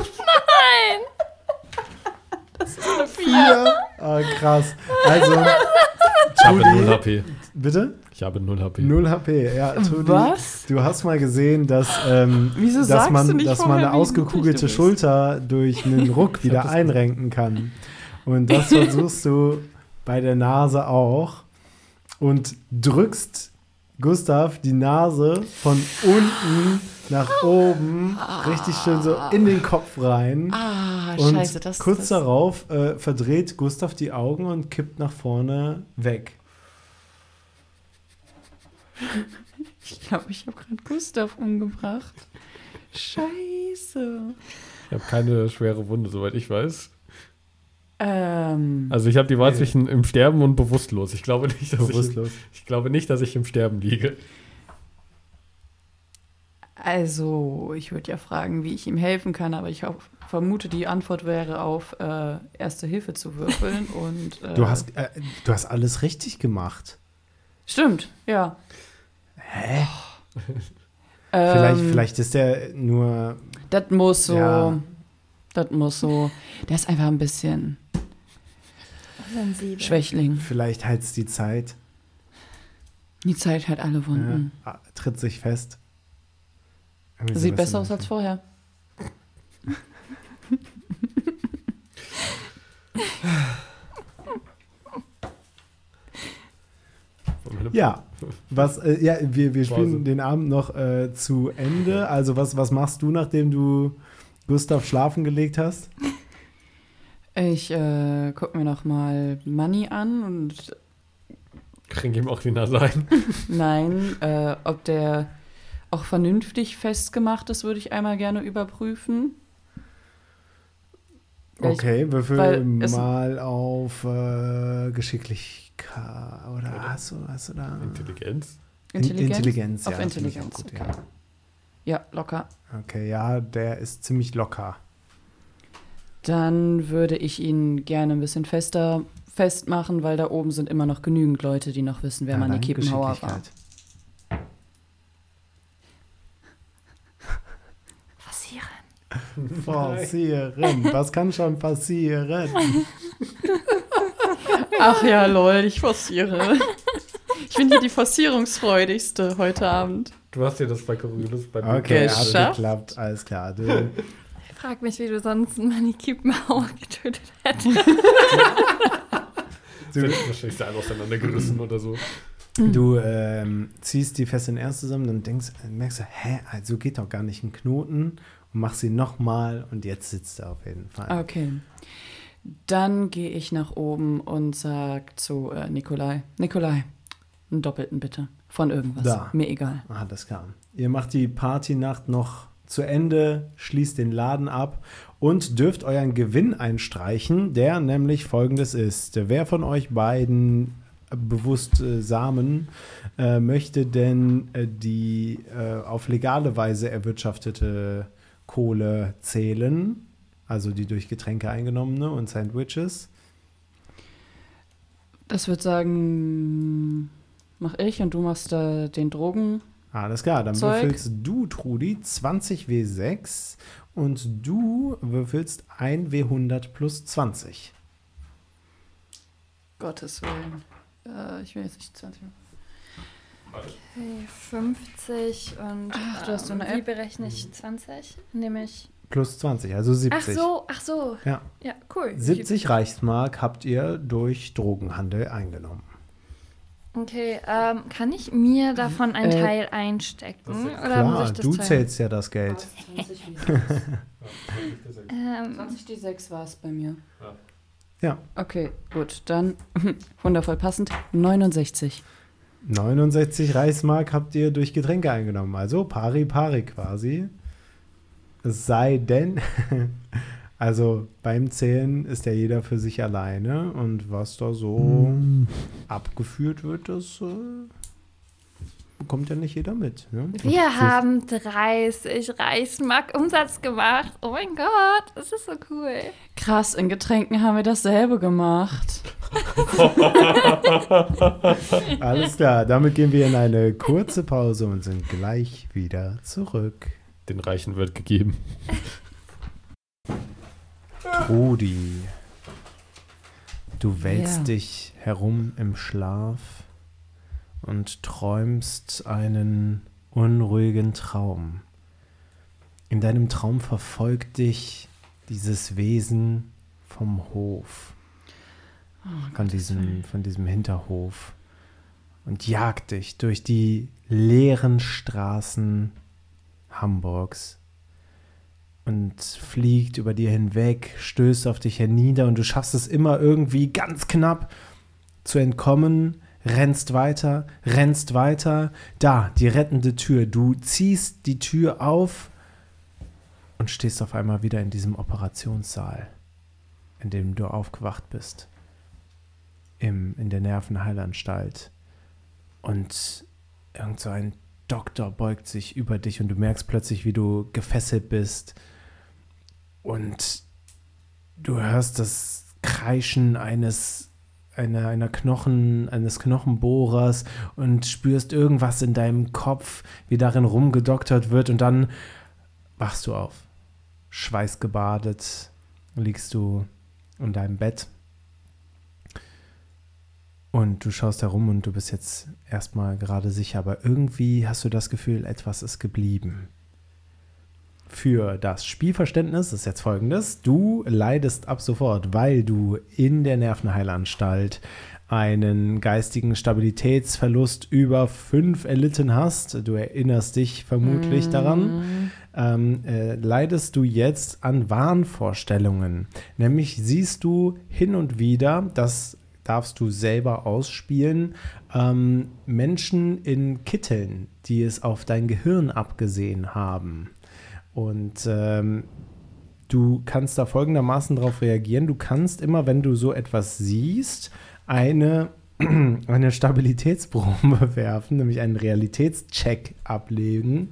Nein! Vier. Ah, krass. Also, Ich habe Trudi- 0 HP. bitte? Ich habe 0 HP. 0 HP. Ja, Trudi, Was? Du hast mal gesehen, dass, ähm, Wieso dass sagst man, du nicht dass man eine ausgekugelte? Schulter durch einen Ruck wieder das- einrenken kann. Und das versuchst du bei der Nase auch und drückst Gustav die Nase von unten nach oben richtig schön so in den Kopf rein. Ah, Und scheiße, das kurz das, darauf äh, verdreht Gustav die Augen und kippt nach vorne weg. Ich glaube, ich habe gerade Gustav umgebracht. Scheiße. Ich habe keine schwere Wunde, soweit ich weiß. Ähm, Also ich habe die Wahl zwischen im Sterben und bewusstlos. Ich glaube nicht, dass ich, Bewusstlos. ich glaube nicht, dass ich im Sterben liege. also, ich würde ja fragen, wie ich ihm helfen kann, aber ich vermute, die Antwort wäre auf äh, Erste Hilfe zu würfeln. und, äh, Du hast, äh, du hast alles richtig gemacht. Stimmt, ja. Hä? Ähm, Vielleicht, vielleicht ist der nur. Das muss so. Ja. Das muss so. Der ist einfach ein bisschen Sensibel. Schwächling. Vielleicht heizt die Zeit. Die Zeit hat alle Wunden. Ja, tritt sich fest. Irgendwie Sieht sowas besser aus als vorher. Ja, was, äh, ja wir, wir spielen Pause. den Abend noch äh, zu Ende. Also, was, was machst du, nachdem du Gustav schlafen gelegt hast? Ich äh, guck mir noch mal Money an und Krieg ihm auch die Nase ein. nein, äh, ob der auch vernünftig festgemacht ist, würde ich einmal gerne überprüfen. Ich- Okay, würfel weil es- mal auf äh, Geschicklichkeit. Oder Oder- hast du, hast du da? Intelligenz. In- Intelligenz? Intelligenz, Auf ja. ich Intelligenz, gut, okay. Ja, locker. ja. Okay, ja, der ist ziemlich locker. Dann würde ich ihn gerne ein bisschen fester festmachen, weil da oben sind immer noch genügend Leute, die noch wissen, wer Ja, Manni dann Kiepenhauer war. Passieren. Forcieren. Was kann schon passieren? Ach ja, lol, ich forciere. Ich bin hier die forcierungsfreudigste heute Abend. Du hast dir das bei Coriolis bei Okay, hat Geschafft. geklappt. Alles klar. Du, frag mich, wie du sonst einen Manni Kiepenhauer getötet hättest. Du wahrscheinlich Seil auseinandergerissen oder so. du ähm, ziehst die Fest in erst zusammen, dann denkst, merkst du, hä, also geht doch gar nicht ein Knoten und machst sie nochmal und jetzt sitzt er auf jeden Fall. Okay. Dann gehe ich nach oben und sag zu äh, Nikolai, Nikolai, einen doppelten bitte. Von irgendwas. Da. Mir egal. Alles klar. Ihr macht die Partynacht noch zu Ende, schließt den Laden ab und dürft euren Gewinn einstreichen, der nämlich folgendes ist. Wer von euch beiden äh, bewusst äh, Samen äh, möchte denn äh, die äh, auf legale Weise erwirtschaftete Kohle zählen? Also die durch Getränke eingenommene und Sandwiches. Das würde sagen, mach ich und du machst äh, den Drogen. Alles klar, dann Zeug. würfelst du, Trudi, 20 W6 und du würfelst 1 W100 plus 20. Gottes Willen. Äh, ich will jetzt nicht 20. Okay, 50 und Ach, du hast so ähm, eine wie App. berechne ich 20? Nämlich. Plus 20, also 70. Ach so, ach so. Ja. Ja, cool. 70 Reichsmark habt ihr durch Drogenhandel eingenommen. Okay, ähm, kann ich mir davon einen Äh, Teil einstecken? Oder Klar, muss ich das du teilen? zählst ja das Geld. 20 Ähm, 20 die 6 war es bei mir. Ja. Okay, gut. Dann wundervoll passend. 69. 69 Reichsmark habt ihr durch Getränke eingenommen. Also pari pari quasi. Es sei denn, also beim Zählen ist ja jeder für sich alleine und was da so abgeführt wird, das äh, bekommt ja nicht jeder mit. Ne? wir Und haben 30 Reichsmark Umsatz gemacht. Oh mein Gott, das ist so cool. Krass, in Getränken haben wir dasselbe gemacht. Alles klar, damit gehen wir in eine kurze Pause und sind gleich wieder zurück. Den Reichen wird gegeben. Rudi, du wälzt Ja. dich herum im Schlaf und träumst einen unruhigen Traum. In deinem Traum verfolgt dich dieses Wesen vom Hof, von diesem, von diesem Hinterhof und jagt dich durch die leeren Straßen Hamburgs und fliegt über dir hinweg, stößt auf dich hernieder und du schaffst es immer irgendwie ganz knapp zu entkommen, rennst weiter, rennst weiter. Da, die rettende Tür. Du ziehst die Tür auf und stehst auf einmal wieder in diesem Operationssaal, in dem du aufgewacht bist. Im, in der Nervenheilanstalt. Und irgend so ein Doktor beugt sich über dich und du merkst plötzlich, wie du gefesselt bist. Und du hörst das Kreischen eines einer, einer Knochen, eines Knochenbohrers und spürst irgendwas in deinem Kopf, wie darin rumgedoktert wird und dann wachst du auf. Schweißgebadet liegst du in deinem Bett und du schaust herum und du bist jetzt erstmal gerade sicher, aber irgendwie hast du das Gefühl, etwas ist geblieben. Für das Spielverständnis ist jetzt folgendes. Du leidest ab sofort, weil du in der Nervenheilanstalt einen geistigen Stabilitätsverlust über fünf erlitten hast. Du erinnerst dich vermutlich daran. Ähm, äh, leidest du jetzt an Wahnvorstellungen. Nämlich siehst du hin und wieder, das darfst du selber ausspielen, ähm, Menschen in Kitteln, die es auf dein Gehirn abgesehen haben. Und ähm, du kannst da folgendermaßen darauf reagieren. Du kannst immer, wenn du so etwas siehst, eine, eine Stabilitätsprobe werfen, nämlich einen Realitätscheck ablegen,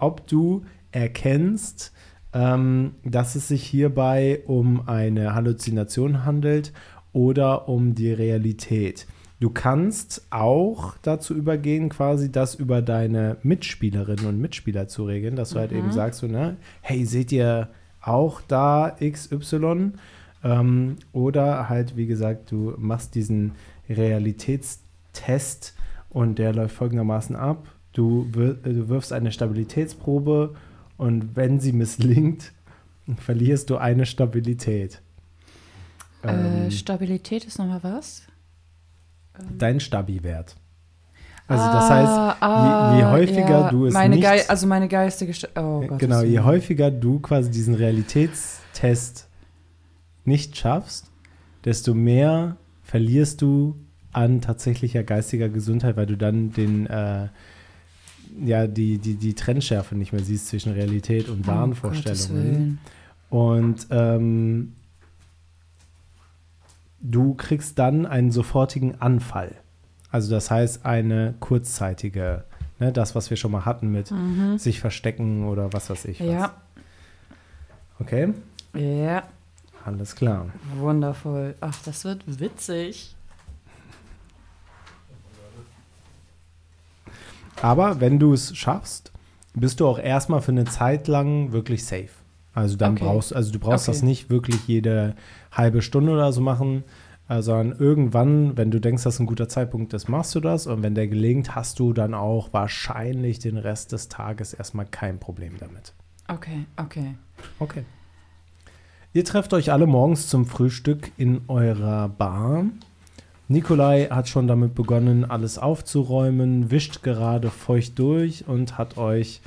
ob du erkennst, ähm, dass es sich hierbei um eine Halluzination handelt oder um die Realität. Du kannst auch dazu übergehen, quasi das über deine Mitspielerinnen und Mitspieler zu regeln, dass du halt eben sagst, so, ne, hey, seht ihr auch da XY? Ähm, oder halt, wie gesagt, du machst diesen Realitätstest und der läuft folgendermaßen ab. Du, wir, du wirfst eine Stabilitätsprobe und wenn sie misslingt, verlierst du eine Stabilität. Äh, Ähm, Stabilität ist nochmal was? Dein Stabi-Wert. Also das heißt, je, je ah, häufiger ja, du es meine nicht, Gei also meine geistige Sta oh, Gott, genau, je häufiger du quasi diesen Realitätstest nicht schaffst, desto mehr verlierst du an tatsächlicher geistiger Gesundheit, weil du dann den äh, ja die, die, die Trennschärfe nicht mehr siehst zwischen Realität und Oh, Gottes Wahnvorstellungen. Willen. Und ähm, du kriegst dann einen sofortigen Anfall. Also das heißt eine kurzzeitige, ne, das, was wir schon mal hatten mit sich verstecken oder was weiß ich. Was. Mhm. Ja, Okay, ja, alles klar. wundervoll. Ach, das wird witzig. Aber wenn du es schaffst, bist du auch erstmal für eine Zeit lang wirklich safe. Also dann Okay. brauchst, also du brauchst Okay. das nicht wirklich jede halbe Stunde oder so machen, äh, sondern irgendwann, wenn du denkst, das ist ein guter Zeitpunkt ist, machst du das und wenn der gelingt, hast du dann auch wahrscheinlich den Rest des Tages erstmal kein Problem damit. Okay, okay. Okay. Ihr trefft euch alle morgens zum Frühstück in eurer Bar. Nikolai hat schon damit begonnen, alles aufzuräumen, wischt gerade feucht durch und hat euch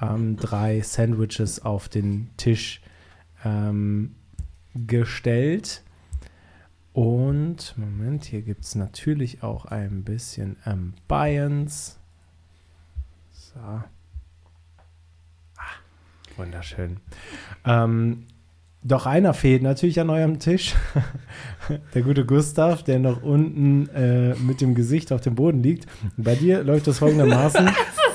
ähm, drei Sandwiches auf den Tisch ähm, gestellt. Und, Moment, hier gibt es natürlich auch ein bisschen Ambience. So. Ah, wunderschön. Ähm, doch einer fehlt natürlich an eurem Tisch. der gute Gustav, der noch unten äh, mit dem Gesicht auf dem Boden liegt. Bei dir läuft das folgendermaßen.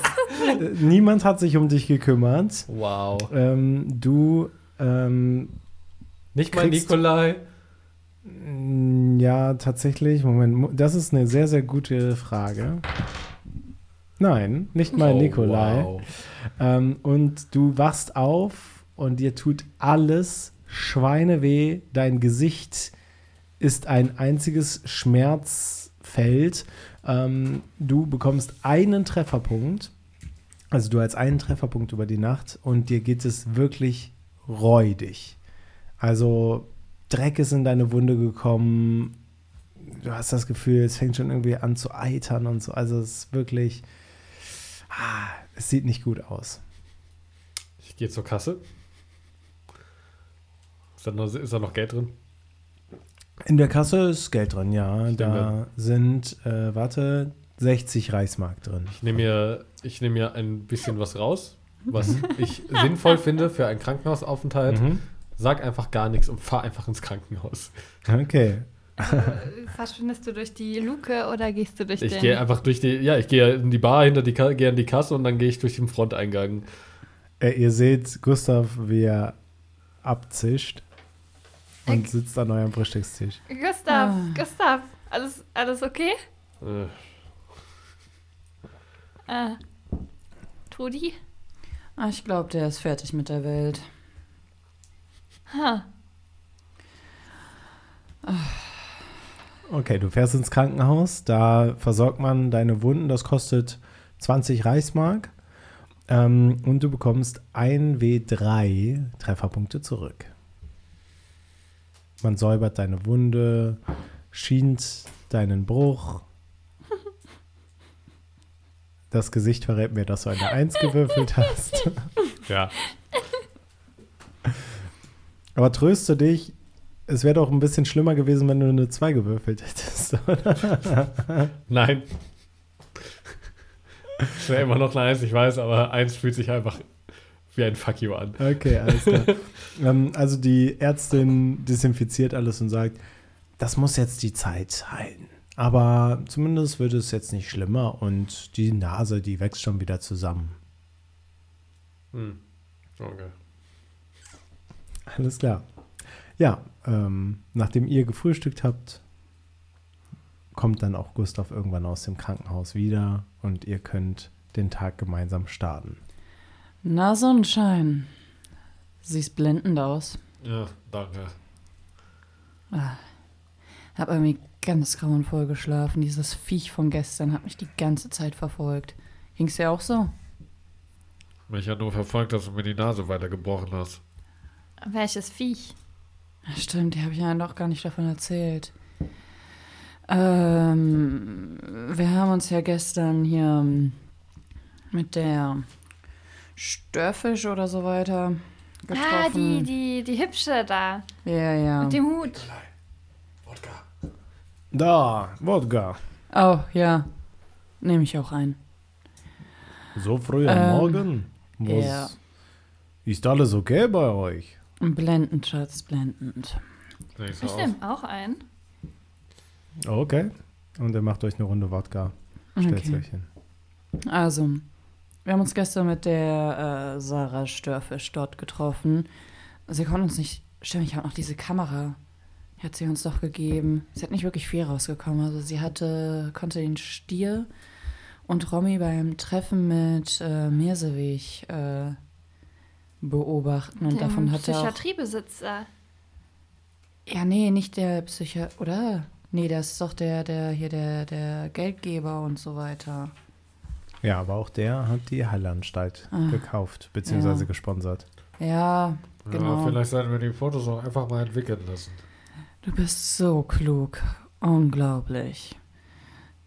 Niemand hat sich um dich gekümmert. Wow. Ähm, du, ähm, Nicht mal Nikolai. mh, ja, tatsächlich, Moment, das ist eine sehr, sehr gute Frage. Nein, nicht mal Oh, Nikolai. wow. Ähm, und du wachst auf und dir tut alles Schweineweh. Dein Gesicht ist ein einziges Schmerzfeld. Ähm, du bekommst einen Trefferpunkt. Also du hast einen Trefferpunkt über die Nacht und dir geht es wirklich räudig. Also Dreck ist in deine Wunde gekommen. Du hast das Gefühl, es fängt schon irgendwie an zu eitern und so. Also es ist wirklich, ah, es sieht nicht gut aus. Ich gehe zur Kasse. Ist da, noch, ist da noch Geld drin? In der Kasse ist Geld drin, ja. Ich Da nehme- sind, äh, warte, 60 Reichsmark drin. Ich nehme mir, ich nehme mir ein bisschen was raus, was ich sinnvoll finde für einen Krankenhausaufenthalt. Mhm. Sag einfach gar nichts und fahr einfach ins Krankenhaus. Okay. Verschwindest du durch die Luke oder gehst du durch Ich den? gehe einfach durch die, ja, ich gehe in die Bar hinter die, gehe an die Kasse und dann gehe ich durch den Fronteingang. Äh, ihr seht Gustav, wie er abzischt und Ich- sitzt an eurem Frühstückstisch. Gustav, Ah. Gustav, alles, alles okay? Äh, Äh, Trudi? Ah, ich glaube, der ist fertig mit der Welt. Ha. Okay, du fährst ins Krankenhaus, da versorgt man deine Wunden, das kostet 20 Reichsmark. Ähm, und du bekommst 1W3 Trefferpunkte zurück. Man säubert deine Wunde, schient deinen Bruch. Das Gesicht verrät mir, dass du eine 1 gewürfelt hast. ja, Aber tröste dich, es wäre doch ein bisschen schlimmer gewesen, wenn du eine 2 gewürfelt hättest. nein. Es wäre immer noch eine Eins, ich weiß, aber Eins fühlt sich einfach wie ein Fuck you an. Okay, alles klar. ähm, also die Ärztin desinfiziert alles und sagt, das muss jetzt die Zeit heilen. Aber zumindest wird es jetzt nicht schlimmer und die Nase, die wächst schon wieder zusammen. Hm. Okay. Alles klar. Ja, ähm, nachdem ihr gefrühstückt habt, kommt dann auch Gustav irgendwann aus dem Krankenhaus wieder und ihr könnt den Tag gemeinsam starten. Na, Sonnenschein. Siehst blendend aus. Ja, danke. Hab irgendwie ganz grauenvoll geschlafen. Dieses Viech von gestern hat mich die ganze Zeit verfolgt. Ging's dir auch so? Mich hat nur verfolgt, dass du mir die Nase weiter gebrochen hast. Welches Viech? Stimmt, die habe ich ja noch gar nicht davon erzählt. Ähm, wir haben uns ja gestern hier mit der Störfisch oder so weiter getroffen. Ah, die, die, die hübsche da. Ja, ja. Mit dem Hut. Wodka. Da, Wodka. Oh, ja. Nehme ich auch ein. So früh am Ähm, Morgen? Was, ja. Ist alles okay bei euch? Blendend, Schatz, blendend. Ich aus. nehme auch einen. Okay. Und er macht euch eine Runde Wodka. Stellt's Okay. euch hin. Also, wir haben uns gestern mit der äh, Sarah Störfisch dort getroffen. Sie konnte uns nicht stimmt, ich habe noch diese Kamera. Hat sie uns doch gegeben. Sie hat nicht wirklich viel rausgekommen. Also sie hatte, konnte den Stier und Romy beim Treffen mit äh, Mersewig äh, beobachten. Und dem davon hat er. Psychiatriebesitzer. Ja, nee, nicht der Psychiater, oder? Nee, das ist doch der, der hier, der, der Geldgeber und so weiter. Ja, aber auch der hat die Heilanstalt Ah. gekauft, beziehungsweise Ja. gesponsert. Ja, genau. Ja, vielleicht sollten wir die Fotos auch einfach mal entwickeln lassen. Du bist so klug. Unglaublich.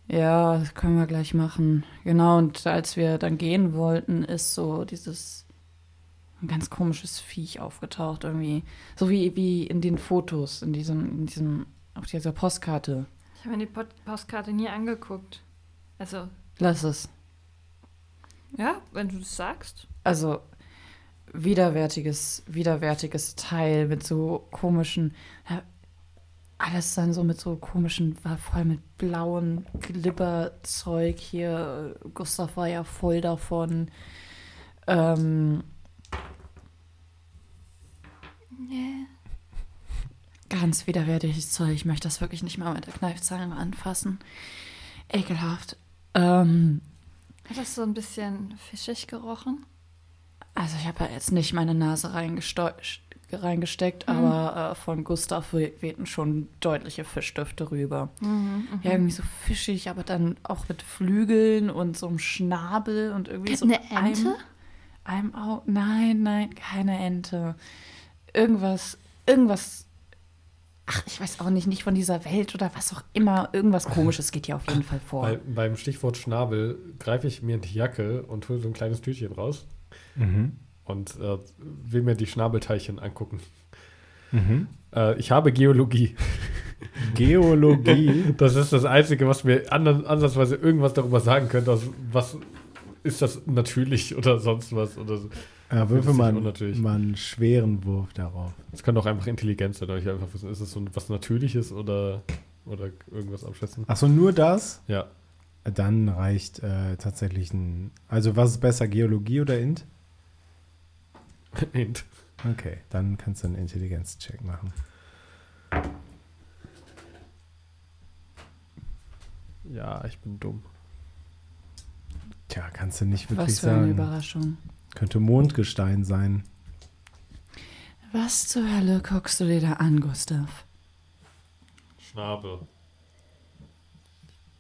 Ja, das können wir gleich machen. Genau, und als wir dann gehen wollten, ist so dieses ein ganz komisches Viech aufgetaucht irgendwie. So wie, wie in den Fotos, in diesem, in diesem, auf dieser Postkarte. Ich habe mir die Pod Postkarte nie angeguckt. Also, Lass es. ja, wenn du das sagst. Also widerwärtiges, widerwärtiges Teil mit so komischen, alles dann so mit so komischen, war voll mit blauen Glibberzeug hier. Gustav war ja voll davon. Ähm, Yeah. ganz widerwärtiges Zeug. Ich möchte das wirklich nicht mal mit der Kneifzange anfassen. Ekelhaft. Ähm, Hat das so ein bisschen fischig gerochen? Also ich habe ja jetzt nicht meine Nase reingesteu- reingesteckt, Mhm. aber äh, von Gustav we- wehten schon deutliche Fischdüfte rüber. Ja, irgendwie so fischig, aber dann auch mit Flügeln und so einem Schnabel und irgendwie so Eine Ente? Einem, einem Au Nein, nein, keine Ente. Irgendwas, irgendwas. Ach, ich weiß auch nicht, nicht von dieser Welt oder was auch immer. Irgendwas Komisches geht hier auf jeden Fall vor. Bei, beim Stichwort Schnabel greife ich mir in die Jacke und hole so ein kleines Tütchen raus Mhm. Und äh, will mir die Schnabelteilchen angucken. Mhm. Äh, ich habe Geologie. Geologie. Das ist das Einzige, was mir ansatzweise irgendwas darüber sagen könnte, aus, was ist das natürlich oder sonst was. Oder so. ja, würfel ist mal, mal einen schweren Wurf darauf. Es kann auch einfach Intelligenz sein, ich einfach wissen, ist es so was Natürliches oder, oder irgendwas abschätzen. Achso, nur das? Ja. Dann reicht äh, tatsächlich ein. Also, was ist besser, Geologie oder Int? Int. Okay, dann kannst du einen Intelligenzcheck machen. Ja, ich bin dumm. Tja, kannst du nicht wirklich was für eine sagen. Überraschung. Könnte Mondgestein sein. Was zur Hölle guckst du dir da an, Gustav? Schnabel.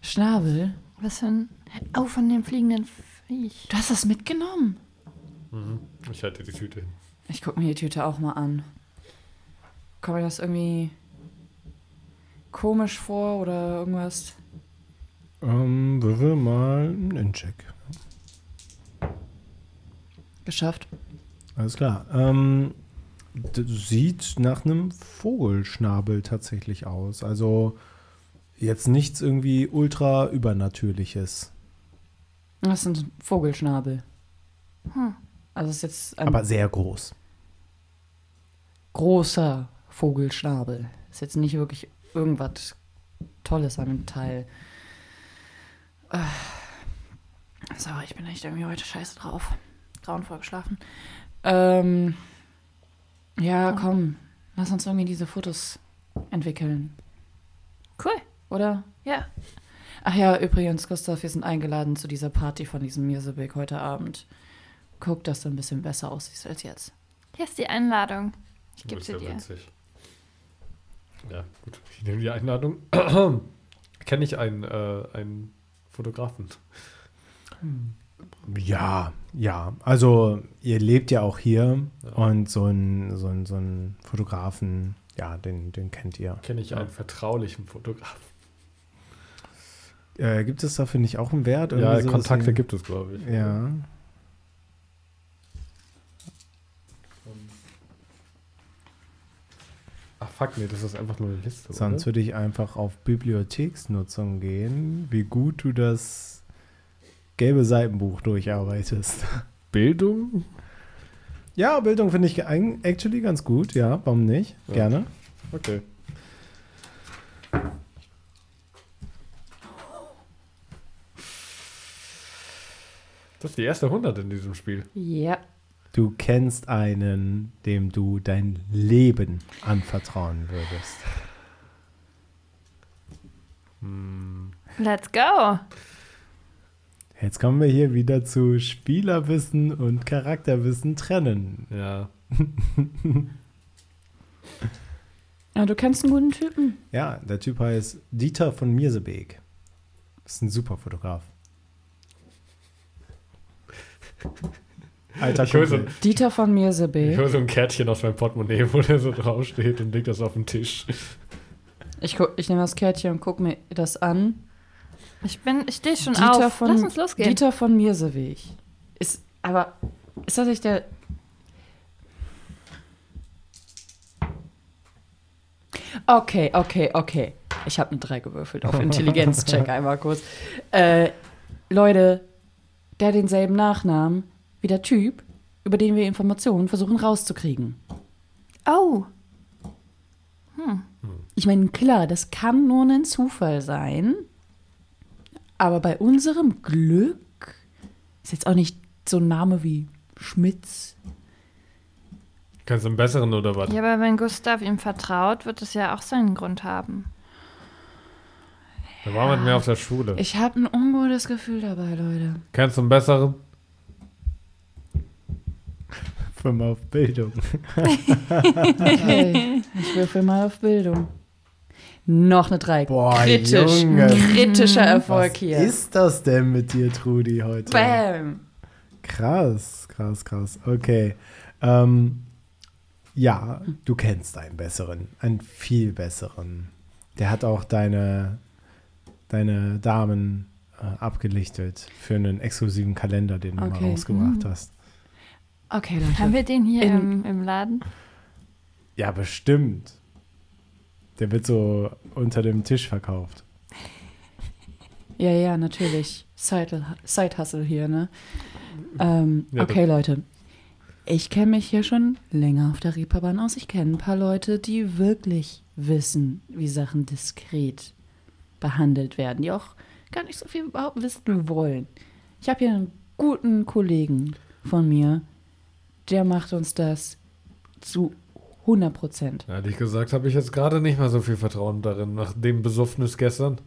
Schnabel? Was für ein. Oh, von dem fliegenden Viech. Du hast das mitgenommen? Mhm. Ich halte die Tüte hin. Ich guck mir die Tüte auch mal an. Kommt mir das irgendwie komisch vor oder irgendwas? Ähm, würfel mal einen Incheck. Geschafft. Alles klar. Ähm, sieht nach einem Vogelschnabel tatsächlich aus. Also jetzt nichts irgendwie ultra übernatürliches. Das ist ein Vogelschnabel. Hm. Also es ist jetzt ein Aber sehr groß. großer Vogelschnabel. Ist jetzt nicht wirklich irgendwas Tolles an dem Teil. Äh, Sorry, ich bin echt irgendwie heute scheiße drauf. Grauenvoll geschlafen. Ähm, ja, komm. Lass uns irgendwie diese Fotos entwickeln, Cool. oder? Ja. Ach ja, übrigens, Gustav, wir sind eingeladen zu dieser Party von diesem Music heute Abend. Guck, dass du ein bisschen besser aussiehst als jetzt. Hier ist die Einladung. Ich gebe sie ja dir. witzig. Ja, gut. Ich nehme die Einladung. Kenne ich einen, äh, einen Fotografen? Ja, ja. Also ihr lebt ja auch hier Ja. und so ein, so ein, so ein Fotografen, ja, den, den kennt ihr. Kenne ich einen vertraulichen Fotografen? Äh, gibt es dafür nicht auch einen Wert? Ja, Irgendwie sowas Kontakte gibt es, glaube ich. Ja. Ach fuck, nee, das ist einfach nur eine Liste. Sonst oder? würde ich einfach auf Bibliotheksnutzung gehen, wie gut du das gelbe Seitenbuch durcharbeitest. Bildung? Ja, Bildung finde ich actually ganz gut, ja, warum nicht? Ja. Gerne. Okay. Das ist die erste 100 in diesem Spiel. Ja. Du kennst einen, dem du dein Leben anvertrauen würdest. Hm. Let's go. Jetzt kommen wir hier wieder zu Spielerwissen und Charakterwissen trennen. Ja. ja. Du kennst einen guten Typen. Ja, der Typ heißt Dieter von Mirsebeek. Ist ein super Fotograf. Alter Ich so. Dieter von ich Mirsebeek. hol so ein Kärtchen aus meinem Portemonnaie, wo der so draufsteht und leg das auf den Tisch. Ich, guck- ich nehme das Kärtchen und guck mir das an. Ich bin, ich stehe schon Dieter auf. von- Lass uns losgehen. Dieter von Mirsebeek. Ist, aber, ist das nicht der. Okay, okay, okay. Ich habe eine 3 gewürfelt auf Intelligenzcheck einmal kurz. Äh, Leute, der denselben Nachnamen wie der Typ, über den wir Informationen versuchen rauszukriegen. Oh, Ich meine, klar, das kann nur ein Zufall sein. Aber bei unserem Glück ist jetzt auch nicht so ein Name wie Schmitz. Kannst du einen besseren oder was? ja, aber wenn Gustav ihm vertraut, wird es ja auch seinen Grund haben. Da war mit mir auf der Schule. Ich habe ein ungutes Gefühl dabei, Leute. Kennst du einen besseren? Fünf auf Bildung. Okay, ich würfel mal auf Bildung. Noch eine 3. Boah, Kritisch. Junge. Kritischer Erfolg Was hier. ist das denn mit dir, Trudi, heute? Bam. Krass, krass, krass. Okay. Ähm, ja, du kennst einen besseren, einen viel besseren. Der hat auch deine, deine Damen äh, abgelichtet für einen exklusiven Kalender, den du mal Okay. rausgebracht hast. Okay, Haben Leute. wir den hier In- im, im Laden? Ja, bestimmt. Der wird so unter dem Tisch verkauft. Ja, ja, natürlich. Side, Side Hustle hier, ne? Ähm, Ja, okay, Leute. Ich kenne mich hier schon länger auf der Reeperbahn aus. Ich kenne ein paar Leute, die wirklich wissen, wie Sachen diskret behandelt werden, die auch gar nicht so viel überhaupt wissen wollen. Ich habe hier einen guten Kollegen von mir, der macht uns das zu 100 Prozent. Ehrlich gesagt habe ich jetzt gerade nicht mehr so viel Vertrauen darin, nach dem Besoffenes gestern.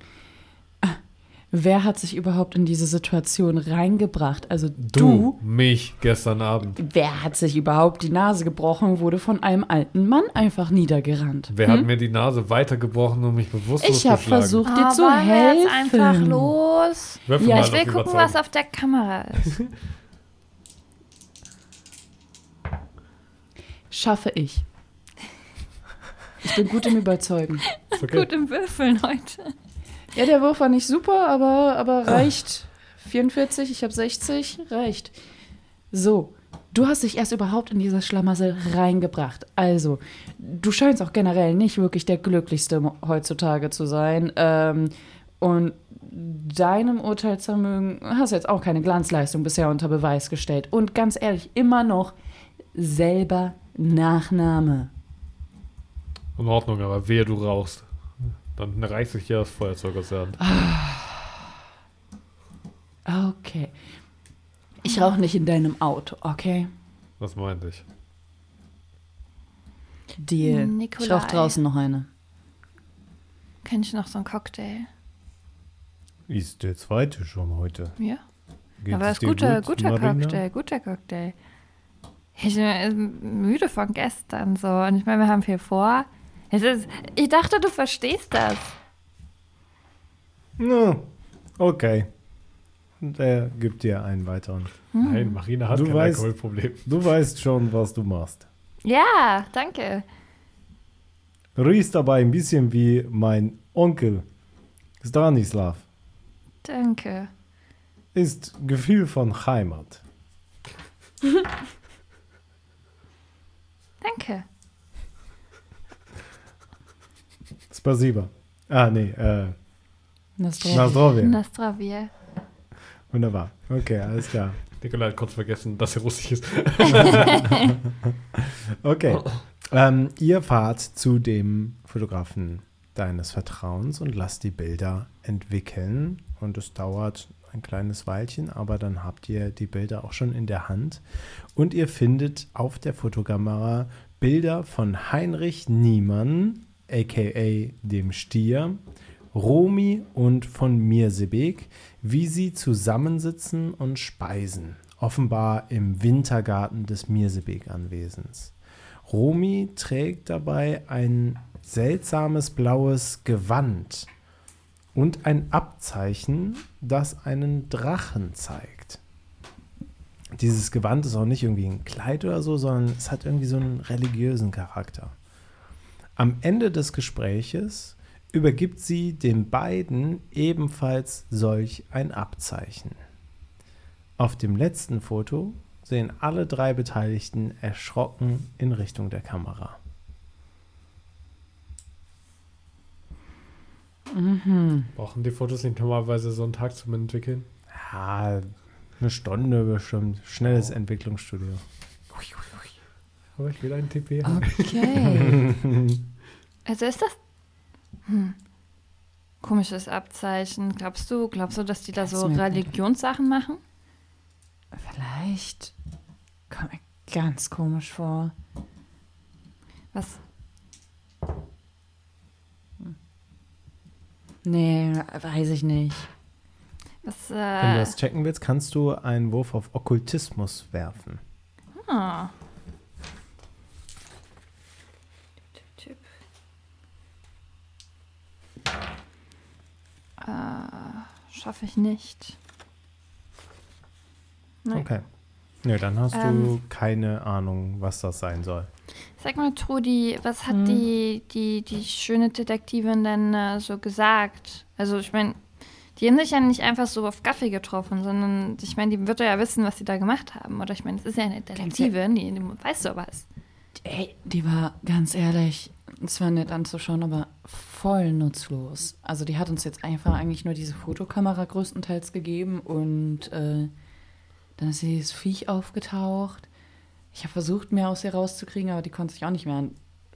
Wer hat sich überhaupt in diese Situation reingebracht? Also Du, mich gestern Abend. Wer hat sich überhaupt die Nase gebrochen, wurde von einem alten Mann einfach niedergerannt? Wer hat mir die Nase weitergebrochen und mich bewusstlos Hm? Ich habe versucht, dir Ah, zu helfen. jetzt einfach los? Würfel Ja, Ich will gucken, Überzeugen. was auf der Kamera ist. Schaffe ich. Ich bin gut im Überzeugen. Okay. Gut im Würfeln heute. Ja, der Wurf war nicht super, aber, aber reicht. 44, ich habe 60, reicht. So, du hast dich erst überhaupt in dieses Schlamassel reingebracht. Also, du scheinst auch generell nicht wirklich der Glücklichste heutzutage zu sein. Ähm, Und deinem Urteilsvermögen hast du jetzt auch keine Glanzleistung bisher unter Beweis gestellt. Und ganz ehrlich, immer noch selber Nachname. In Ordnung, aber wehe, du rauchst. Dann reißt sich hier das Feuerzeug aus der Hand. Okay. Ich rauche nicht in deinem Auto, okay? Was meinte ich? Deal. Ich Nikolai. rauche draußen noch eine. Kenn ich noch so einen Cocktail? Ist der zweite schon heute. Ja. Geht Aber es ist guter, gut, guter Marina? Cocktail, guter Cocktail. Ich bin müde von gestern so. Und ich meine, wir haben viel vor. Es ist, ich dachte, du verstehst das. Na, okay. Der gibt dir einen weiteren. Nein, Marina hat Du kein weißt- Alkoholproblem. Du weißt schon, was du machst. Ja, danke. Riechst dabei ein bisschen wie mein Onkel. Stanislav. Danke. Ist Gefühl von Heimat. Danke. Spasiba. Ah, nee, äh, Das ist na zdrowie. Nastravie. Wunderbar. Okay, alles klar. Nikolai hat kurz vergessen, dass er russisch ist. Okay. Ähm, ihr fahrt zu dem Fotografen deines Vertrauens und lasst die Bilder entwickeln. Und es dauert ein kleines Weilchen, aber dann habt ihr die Bilder auch schon in der Hand. Und ihr findet auf der Fotokamera Bilder von Heinrich Niemann, aka dem Stier, Romi und von Mirsebek, wie sie zusammensitzen und speisen. Offenbar im Wintergarten des Mirsebek-Anwesens. Romi trägt dabei ein seltsames blaues Gewand und ein Abzeichen, das einen Drachen zeigt. Dieses Gewand ist auch nicht irgendwie ein Kleid oder so, sondern es hat irgendwie so einen religiösen Charakter. Am Ende des Gespräches übergibt sie den beiden ebenfalls solch ein Abzeichen. Auf dem letzten Foto sehen alle drei Beteiligten erschrocken in Richtung der Kamera. Brauchen die Fotos nicht normalerweise so einen Tag zum Entwickeln? Ja, eine Stunde bestimmt. Schnelles Entwicklungsstudio. Aber ich will einen TP. Okay. Also ist das hm. komisches Abzeichen. Glaubst du, glaubst du, dass die da Das so Religionssachen machen? Vielleicht kommt mir ganz komisch vor. Was? Nee, weiß ich nicht. Was? Wenn Äh, du das checken willst, kannst du einen Wurf auf Okkultismus werfen. ah. Typ. Äh, schaffe ich nicht. Nein. Okay. Nö, dann hast du Ähm. keine Ahnung, was das sein soll. Sag mal, Trudi, was hat Hm. die, die, die schöne Detektivin denn äh, so gesagt? Also, ich meine, die haben sich ja nicht einfach so auf Kaffee getroffen, sondern ich meine, die wird ja wissen, was sie da gemacht haben. Oder ich meine, es ist ja eine Detektivin, die, die weiß sowas. Ey, die war ganz ehrlich, es war nett anzuschauen, aber voll nutzlos. Also die hat uns jetzt einfach eigentlich nur diese Fotokamera größtenteils gegeben und äh, dann ist dieses Viech aufgetaucht. Ich habe versucht, mehr aus ihr rauszukriegen, aber die konnte sich auch nicht mehr an.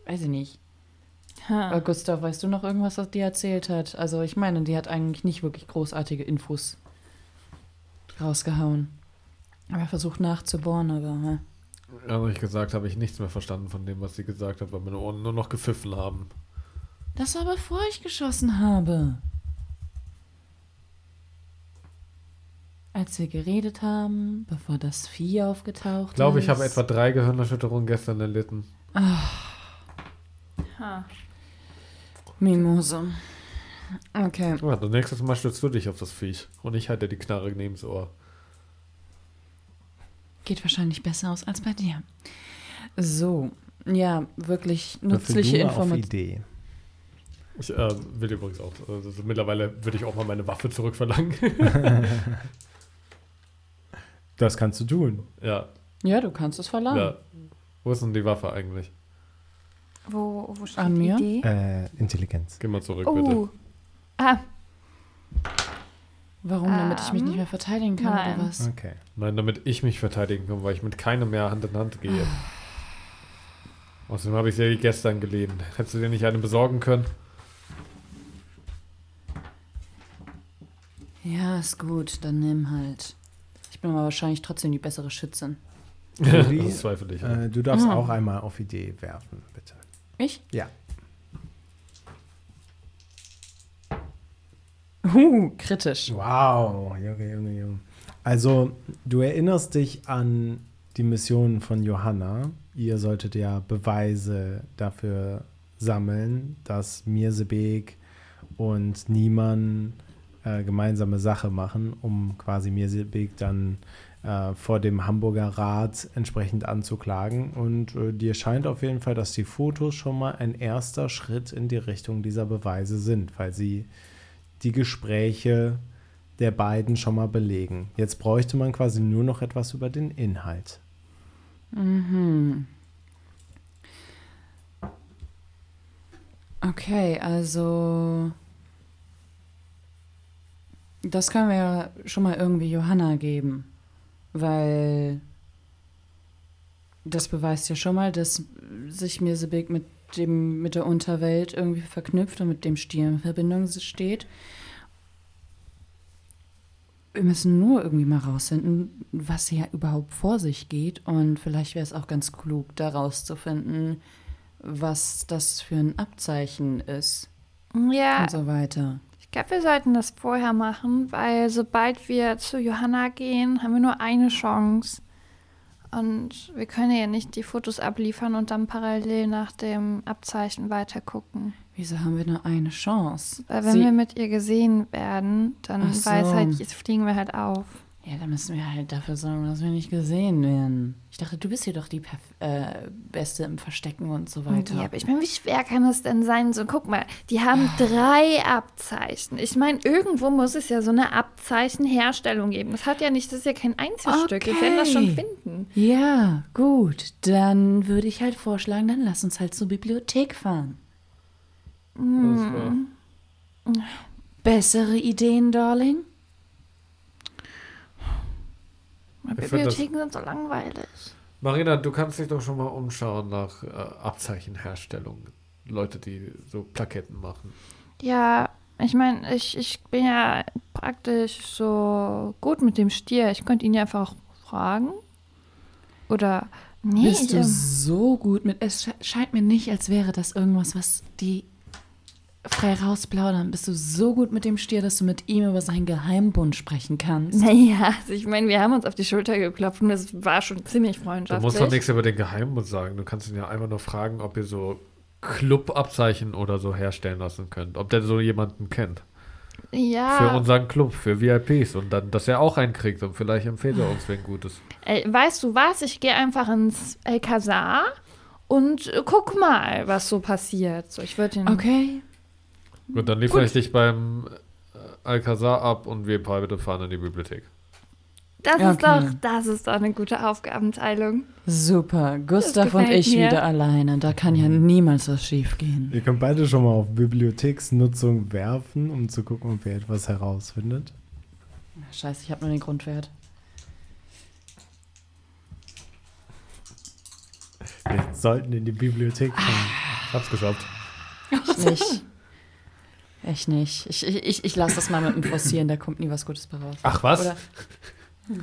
Weiß ich nicht. Ha. Aber Gustav, weißt du noch irgendwas, was die erzählt hat? Also ich meine, die hat eigentlich nicht wirklich großartige Infos rausgehauen. Aber versucht nachzubohren, aber ne? Ehrlich gesagt habe ich nichts mehr verstanden von dem, was sie gesagt hat, weil meine Ohren nur noch gepfiffen haben. Das war bevor ich geschossen habe. Als wir geredet haben, bevor das Vieh aufgetaucht Ich glaube, ich ist. habe etwa drei Gehirnerschütterungen gestern erlitten. Ha. Mimose. Okay. Ja, das nächste Mal stürzt du dich auf das Viech und ich halte dir die Knarre neben das Ohr. Geht wahrscheinlich besser aus als bei dir. So. Ja, wirklich nützliche du mal auf Informationen. Idee. Ich äh, will übrigens auch, also mittlerweile würde ich auch mal meine Waffe zurückverlangen. Das kannst du tun. ja, Ja, du kannst es verlangen. ja. Wo ist denn die Waffe eigentlich? Wo, wo steht An die mir? Idee? Äh, Intelligenz. Geh mal zurück, bitte. Oh. Ah. Warum? Damit ich mich Ähm, nicht mehr verteidigen kann nein. oder was? Okay. Nein, damit ich mich verteidigen kann, weil ich mit keinem mehr Hand in Hand gehe. Außerdem habe ich sie gestern geliehen. Hättest du dir nicht eine besorgen können? Ja, ist gut, dann nimm halt. Ich bin aber wahrscheinlich trotzdem die bessere Schützin. Das zweifle ich. Äh, du darfst Ah. auch einmal auf Idee werfen, bitte. Ich? Ja. Uh, kritisch. Wow, Junge, Junge, Junge. Also, du erinnerst dich an die Mission von Johanna. Ihr solltet ja Beweise dafür sammeln, dass Mirsebek und Niemann äh, gemeinsame Sache machen, um quasi Mirsebek dann äh, vor dem Hamburger Rat entsprechend anzuklagen. Und äh, dir scheint auf jeden Fall, dass die Fotos schon mal ein erster Schritt in die Richtung dieser Beweise sind, weil sie die Gespräche der beiden schon mal belegen. Jetzt bräuchte man quasi nur noch etwas über den Inhalt. Mhm. Okay, also. Das können wir ja schon mal irgendwie Johanna geben. Weil. Das beweist ja schon mal, dass sich Mirsebek mit dem, mit der Unterwelt irgendwie verknüpft und mit dem Stier in Verbindung steht. Wir müssen nur irgendwie mal rausfinden, was hier überhaupt vor sich geht. Und vielleicht wäre es auch ganz klug, da rauszufinden, was das für ein Abzeichen ist Ja, und so weiter. Ich glaube, wir sollten das vorher machen, weil sobald wir zu Johanna gehen, haben wir nur eine Chance. Und wir können ja nicht die Fotos abliefern und dann parallel nach dem Abzeichen weiter gucken. Wieso haben wir nur eine Chance? Weil wenn Sie- wir mit ihr gesehen werden, dann Ach so. weiß halt, jetzt fliegen wir halt auf. Ja, dann müssen wir halt dafür sorgen, dass wir nicht gesehen werden. Ich dachte, du bist hier doch die Perf äh, Beste im Verstecken und so weiter. Ja, aber ich meine, wie schwer kann es denn sein? So, guck mal, die haben drei Abzeichen. Ich meine, irgendwo muss es ja so eine Abzeichenherstellung geben. Das hat ja nicht, das ist ja kein Einzelstück. Wir werden das schon Okay. finden. Ja, gut. Dann würde ich halt vorschlagen, dann lass uns halt zur Bibliothek fahren. War- Bessere Ideen, Darling? Das- Bibliotheken sind so langweilig. Marina, du kannst dich doch schon mal umschauen nach äh, Abzeichenherstellung. Leute, die so Plaketten machen. Ja, ich meine, ich, ich bin ja praktisch so gut mit dem Stier. Ich könnte ihn ja einfach fragen. Oder, nee, Bist du ähm, so gut mit. Es sche- scheint mir nicht, als wäre das irgendwas, was die frei rausplaudern. Bist du so gut mit dem Stier, dass du mit ihm über seinen Geheimbund sprechen kannst? naja, also ich meine, wir haben uns auf die Schulter geklopft und das war schon ziemlich Du freundschaftlich. musst doch nichts über den Geheimbund sagen. Du kannst ihn ja einfach nur fragen, ob ihr so Clubabzeichen oder so herstellen lassen könnt. Ob der so jemanden kennt. Ja. Für unseren Club, für VIPs. Und dann, dass er auch einen kriegt. Und vielleicht empfiehlt er uns wen Gutes. Ey, weißt du was? Ich gehe einfach ins El Casar und guck mal, was so passiert. So, ich würde ihn. Okay. Gut, dann liefere ich dich beim äh, Alcazar ab und wir beide fahren in die Bibliothek. Das Ja, ist okay. doch, das ist doch eine gute Aufgabenteilung. Super. Gustav und ich mir. wieder alleine. Da kann ja niemals was schiefgehen. Ihr könnt beide schon mal auf Bibliotheksnutzung werfen, um zu gucken, ob ihr etwas herausfindet. Scheiße, ich habe nur den Grundwert. Wir sollten in die Bibliothek fahren. Ich hab's geschafft. Ich nicht. Ich nicht. Ich, ich, ich, lasse das mal mit dem Forcieren, da kommt nie was Gutes bei raus. Ach was? Oder?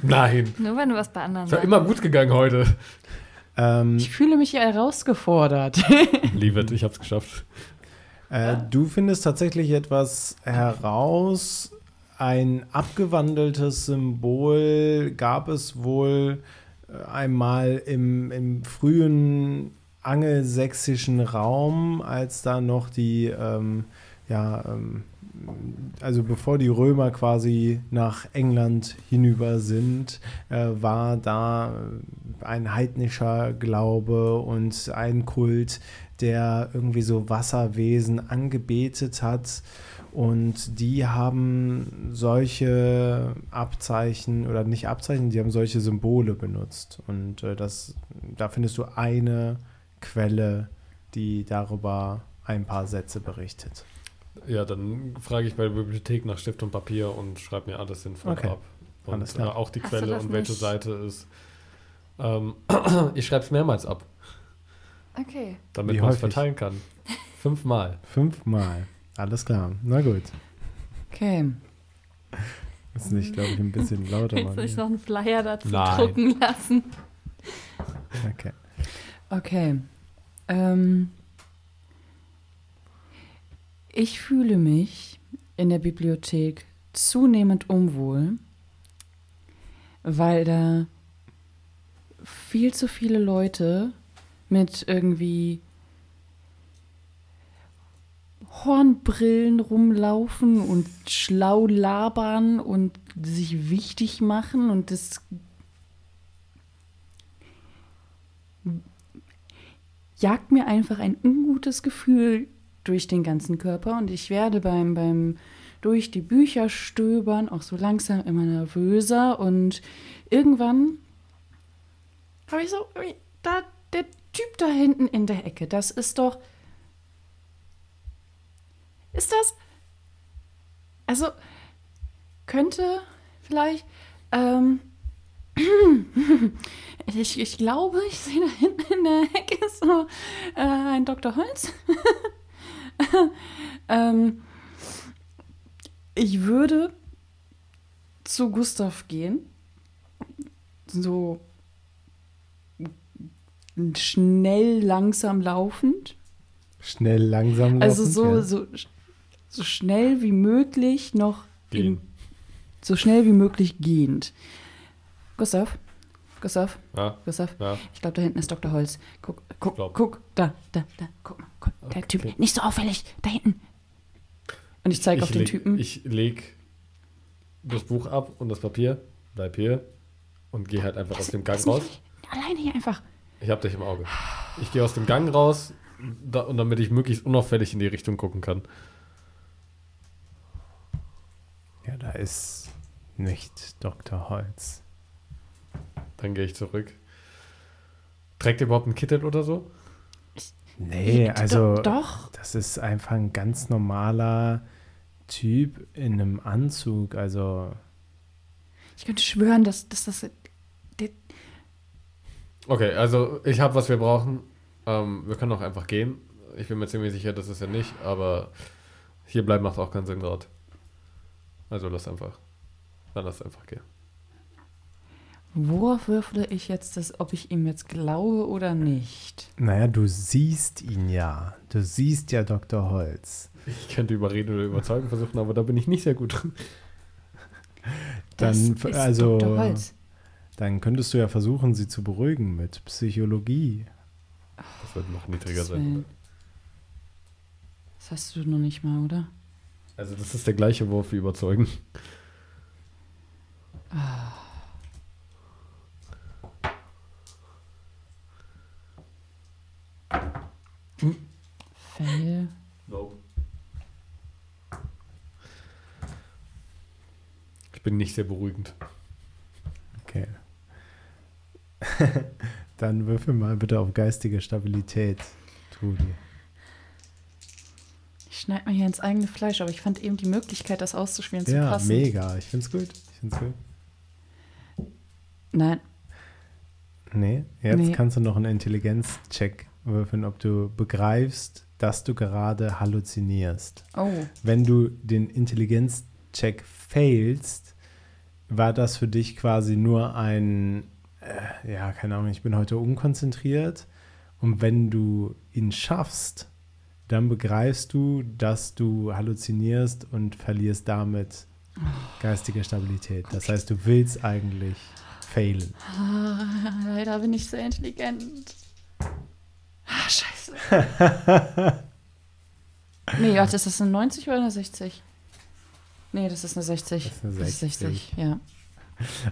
Nein. Nur wenn du was bei anderen Ist ja sagst. immer gut gegangen heute. Ähm, Ich fühle mich hier herausgefordert. Leave it, ich hab's geschafft. Äh, du findest tatsächlich etwas heraus. Ein abgewandeltes Symbol gab es wohl äh, einmal im, im frühen angelsächsischen Raum, als da noch die, ähm, ja, ähm, also bevor die Römer quasi nach England hinüber sind, äh, war da äh, ein heidnischer Glaube und ein Kult, der irgendwie so Wasserwesen angebetet hat. Und die haben solche Abzeichen oder nicht Abzeichen, die haben solche Symbole benutzt. Und äh, das, da findest du eine Quelle, die darüber ein paar Sätze berichtet. Ja, dann frage ich bei der Bibliothek nach Stift und Papier und schreibe mir alles sinnvoll Okay. ab. Und Alles klar. äh, auch die Hast Quelle das und welche nicht- Seite ist. Ähm, ich schreibe es mehrmals ab, Okay. damit man es verteilen kann. Fünfmal. Fünfmal. Alles klar. Na gut. Okay. Ist nicht, glaube ich, ein bisschen lauter. Willst du hier. noch einen Flyer dazu Nein. drucken lassen? Okay. Okay. Ähm, ich fühle mich in der Bibliothek zunehmend unwohl, weil da viel zu viele Leute mit irgendwie Hornbrillen rumlaufen und schlau labern und sich wichtig machen und das jagt mir einfach ein ungutes Gefühl durch den ganzen Körper und ich werde beim, beim durch die Bücher stöbern auch so langsam immer nervöser und irgendwann habe ich so, da, der Typ da hinten in der Ecke, das ist doch, ist das, also könnte vielleicht, ähm, ich, ich glaube, ich sehe da hinten in der Ecke so äh, ein Dr. Holz. ähm, ich würde zu Gustav gehen. So schnell, langsam laufend. Schnell, langsam Also laufend, so, ja. so, so schnell wie möglich noch Gehen. im- so schnell wie möglich gehend. Gustav, Gustav, Ja, Gustav, ja. ich glaube, da hinten ist Dr. Holz. Guck, guck, Glaub. guck, da, da, da, guck mal, guck, der Okay. Typ, nicht so auffällig, da hinten. Und ich zeige auf den leg, Typen. Ich leg das Buch ab und das Papier, bleib hier und gehe halt einfach aus Lass- dem Gang raus. Alleine hier einfach. Ich hab dich im Auge. Ich gehe aus dem Gang raus da, und damit ich möglichst unauffällig in die Richtung gucken kann. ja, da ist nicht Dr. Holz. Dann gehe ich zurück. Trägt ihr überhaupt einen Kittel oder so? Nee, also Do- Doch. das ist einfach ein ganz normaler Typ in einem Anzug. Also Ich könnte schwören, dass, dass das. Der, Okay, also ich habe, was wir brauchen. Ähm, wir können auch einfach gehen. Ich bin mir ziemlich sicher, das ist ja nicht, aber hier bleiben macht auch keinen Sinn gerade. Also lass einfach. Dann lass einfach gehen. Worauf würfle ich jetzt das, ob ich ihm jetzt glaube oder nicht? Naja, du siehst ihn ja. Du siehst ja Dr. Holz. Ich könnte überreden oder überzeugen versuchen, aber da bin ich nicht sehr gut drin. Dann, das ist also, Dr. Holz. dann könntest du ja versuchen, sie zu beruhigen mit Psychologie. Das wird noch niedriger Das, sein. will- das hast du noch nicht mal, oder? Also das ist der gleiche Wurf wie überzeugen. Ich sehr beruhigend. Okay. dann würfel mal bitte auf geistige Stabilität, Trudi. Ich schneide mir hier ins eigene Fleisch, aber ich fand eben die Möglichkeit, das auszuspielen, zu Ja, passen. mega. Ich find's gut. Ich find's gut. Nein, Nee, jetzt Nee. kannst du noch einen Intelligenzcheck würfeln, ob du begreifst, dass du gerade halluzinierst. oh, Wenn du den Intelligenzcheck failst, war das für dich quasi nur ein, äh, ja, keine Ahnung, ich bin heute unkonzentriert. Und wenn du ihn schaffst, dann begreifst du, dass du halluzinierst und verlierst damit geistige Stabilität. Das heißt, du willst eigentlich failen. Ah, leider bin ich sehr intelligent. Ah, scheiße. nee, warte, ist das eine 90 oder eine 60? Nee, das ist eine 60. Das ist eine Das ist 60, ja.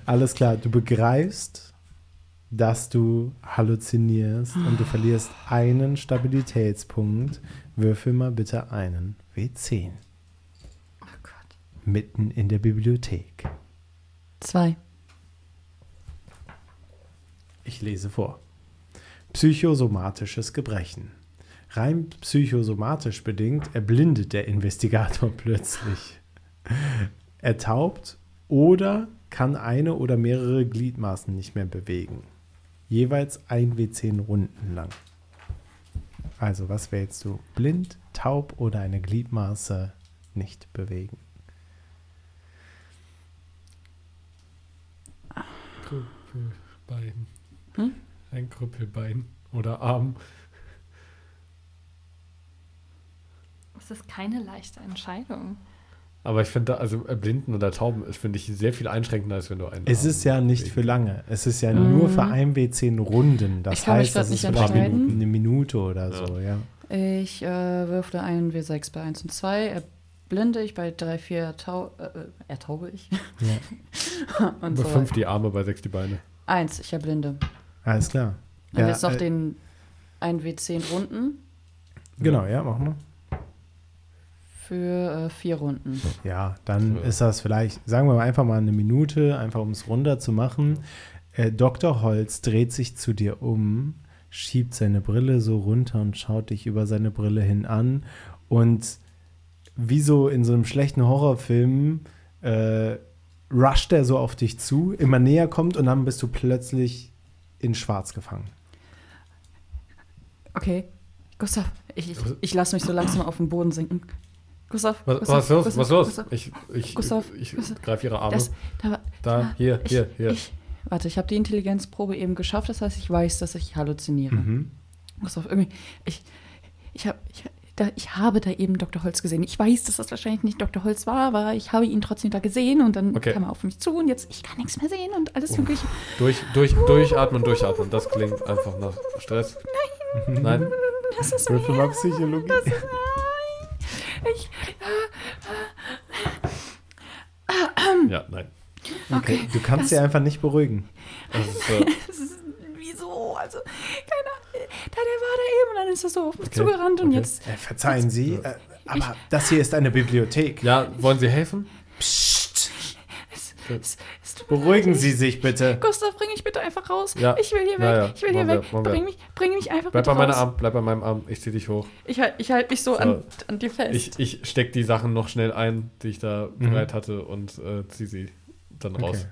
Alles klar, du begreifst, dass du halluzinierst und du verlierst einen Stabilitätspunkt. Würfel mal bitte einen W10. Oh Gott. Mitten in der Bibliothek. Zwei. Ich lese vor. Psychosomatisches Gebrechen. Rein psychosomatisch bedingt erblindet der Investigator plötzlich. Er taubt oder kann eine oder mehrere Gliedmaßen nicht mehr bewegen. Jeweils ein W10 Runden lang. Also, was wählst du? Blind, taub oder eine Gliedmaße nicht bewegen? Krüppelbein. Hm? Ein Krüppelbein oder Arm. Das ist keine leichte Entscheidung. Aber ich finde, da- also äh, Blinden oder Tauben ist, finde ich, sehr viel einschränkender, als wenn du einen Es Arm ist ja nicht bewegen für lange. Es ist ja Mhm. nur für ein W10 Runden. Das Ich heißt, das nicht ist vielleicht eine, entscheiden. eine Minute oder Ja. so, ja. Ich äh, würfle einen W6 bei 1 und 2. Er blinde ich bei 3, 4 tau äh, äh, ertaube ich. ja. und Bei so. fünf die Arme, bei sechs die Beine. Eins, ich erblinde. Alles klar. Dann Ja, jetzt noch äh, den 1 W10 Runden Genau, ja, machen wir. Für äh, vier Runden. Ja, dann Ja. ist das vielleicht, sagen wir mal einfach mal eine Minute, einfach um es runter zu machen. Äh, Dr. Holz dreht sich zu dir um, schiebt seine Brille so runter und schaut dich über seine Brille hin an. Und wie so in so einem schlechten Horrorfilm äh, rusht er so auf dich zu, immer näher kommt und dann bist du plötzlich in Schwarz gefangen. Okay. Gustav, ich, ich, ich lasse mich so langsam auf den Boden sinken. Gustav, Was, Gustav, was ist los? Gustav, was ist los? Gustav, Ich, ich, Gustav, ich Gustav, greife ihre Arme. das, da, da, hier, ich, hier, hier. Ich, warte, ich habe die Intelligenzprobe eben geschafft, das heißt, ich weiß, dass ich halluziniere. Mhm. Gustav, irgendwie, ich, ich, hab, ich, da, ich habe da eben Dr. Holz gesehen. Ich weiß, dass das wahrscheinlich nicht Dr. Holz war, aber ich habe ihn trotzdem da gesehen und dann Okay. kam er auf mich zu und jetzt, ich kann nichts mehr sehen und alles Uff. mögliche. Durch, durch, durchatmen, durchatmen. Das klingt einfach nach Stress. Nein. Nein? Das ist Würfel mal Psychologie. Ich, Ja, nein. Okay. Du kannst sie einfach nicht beruhigen. Das ist, äh, wieso? Also, keine Ahnung. Da, der war da eben und dann ist er so auf mich Okay, zugerannt und okay. jetzt, Äh, verzeihen Sie, äh, aber das hier ist eine Bibliothek. ja, wollen Sie helfen? Psst. es, es tut mir Beruhigen leid. Sie sich bitte. Gustav, bring mich bitte einfach raus. Ja. Ich will hier weg. Ja, ja. Ich will hier weg. wir. Bring mich, bring mich einfach Bleib bitte bei meiner raus. Arm, bleib bei meinem Arm. Ich zieh dich hoch. Ich halte ich halt mich so, So. An, an dir fest. Ich, ich steck die Sachen noch schnell ein, die ich da Mhm. bereit hatte und äh, zieh sie dann raus. Okay.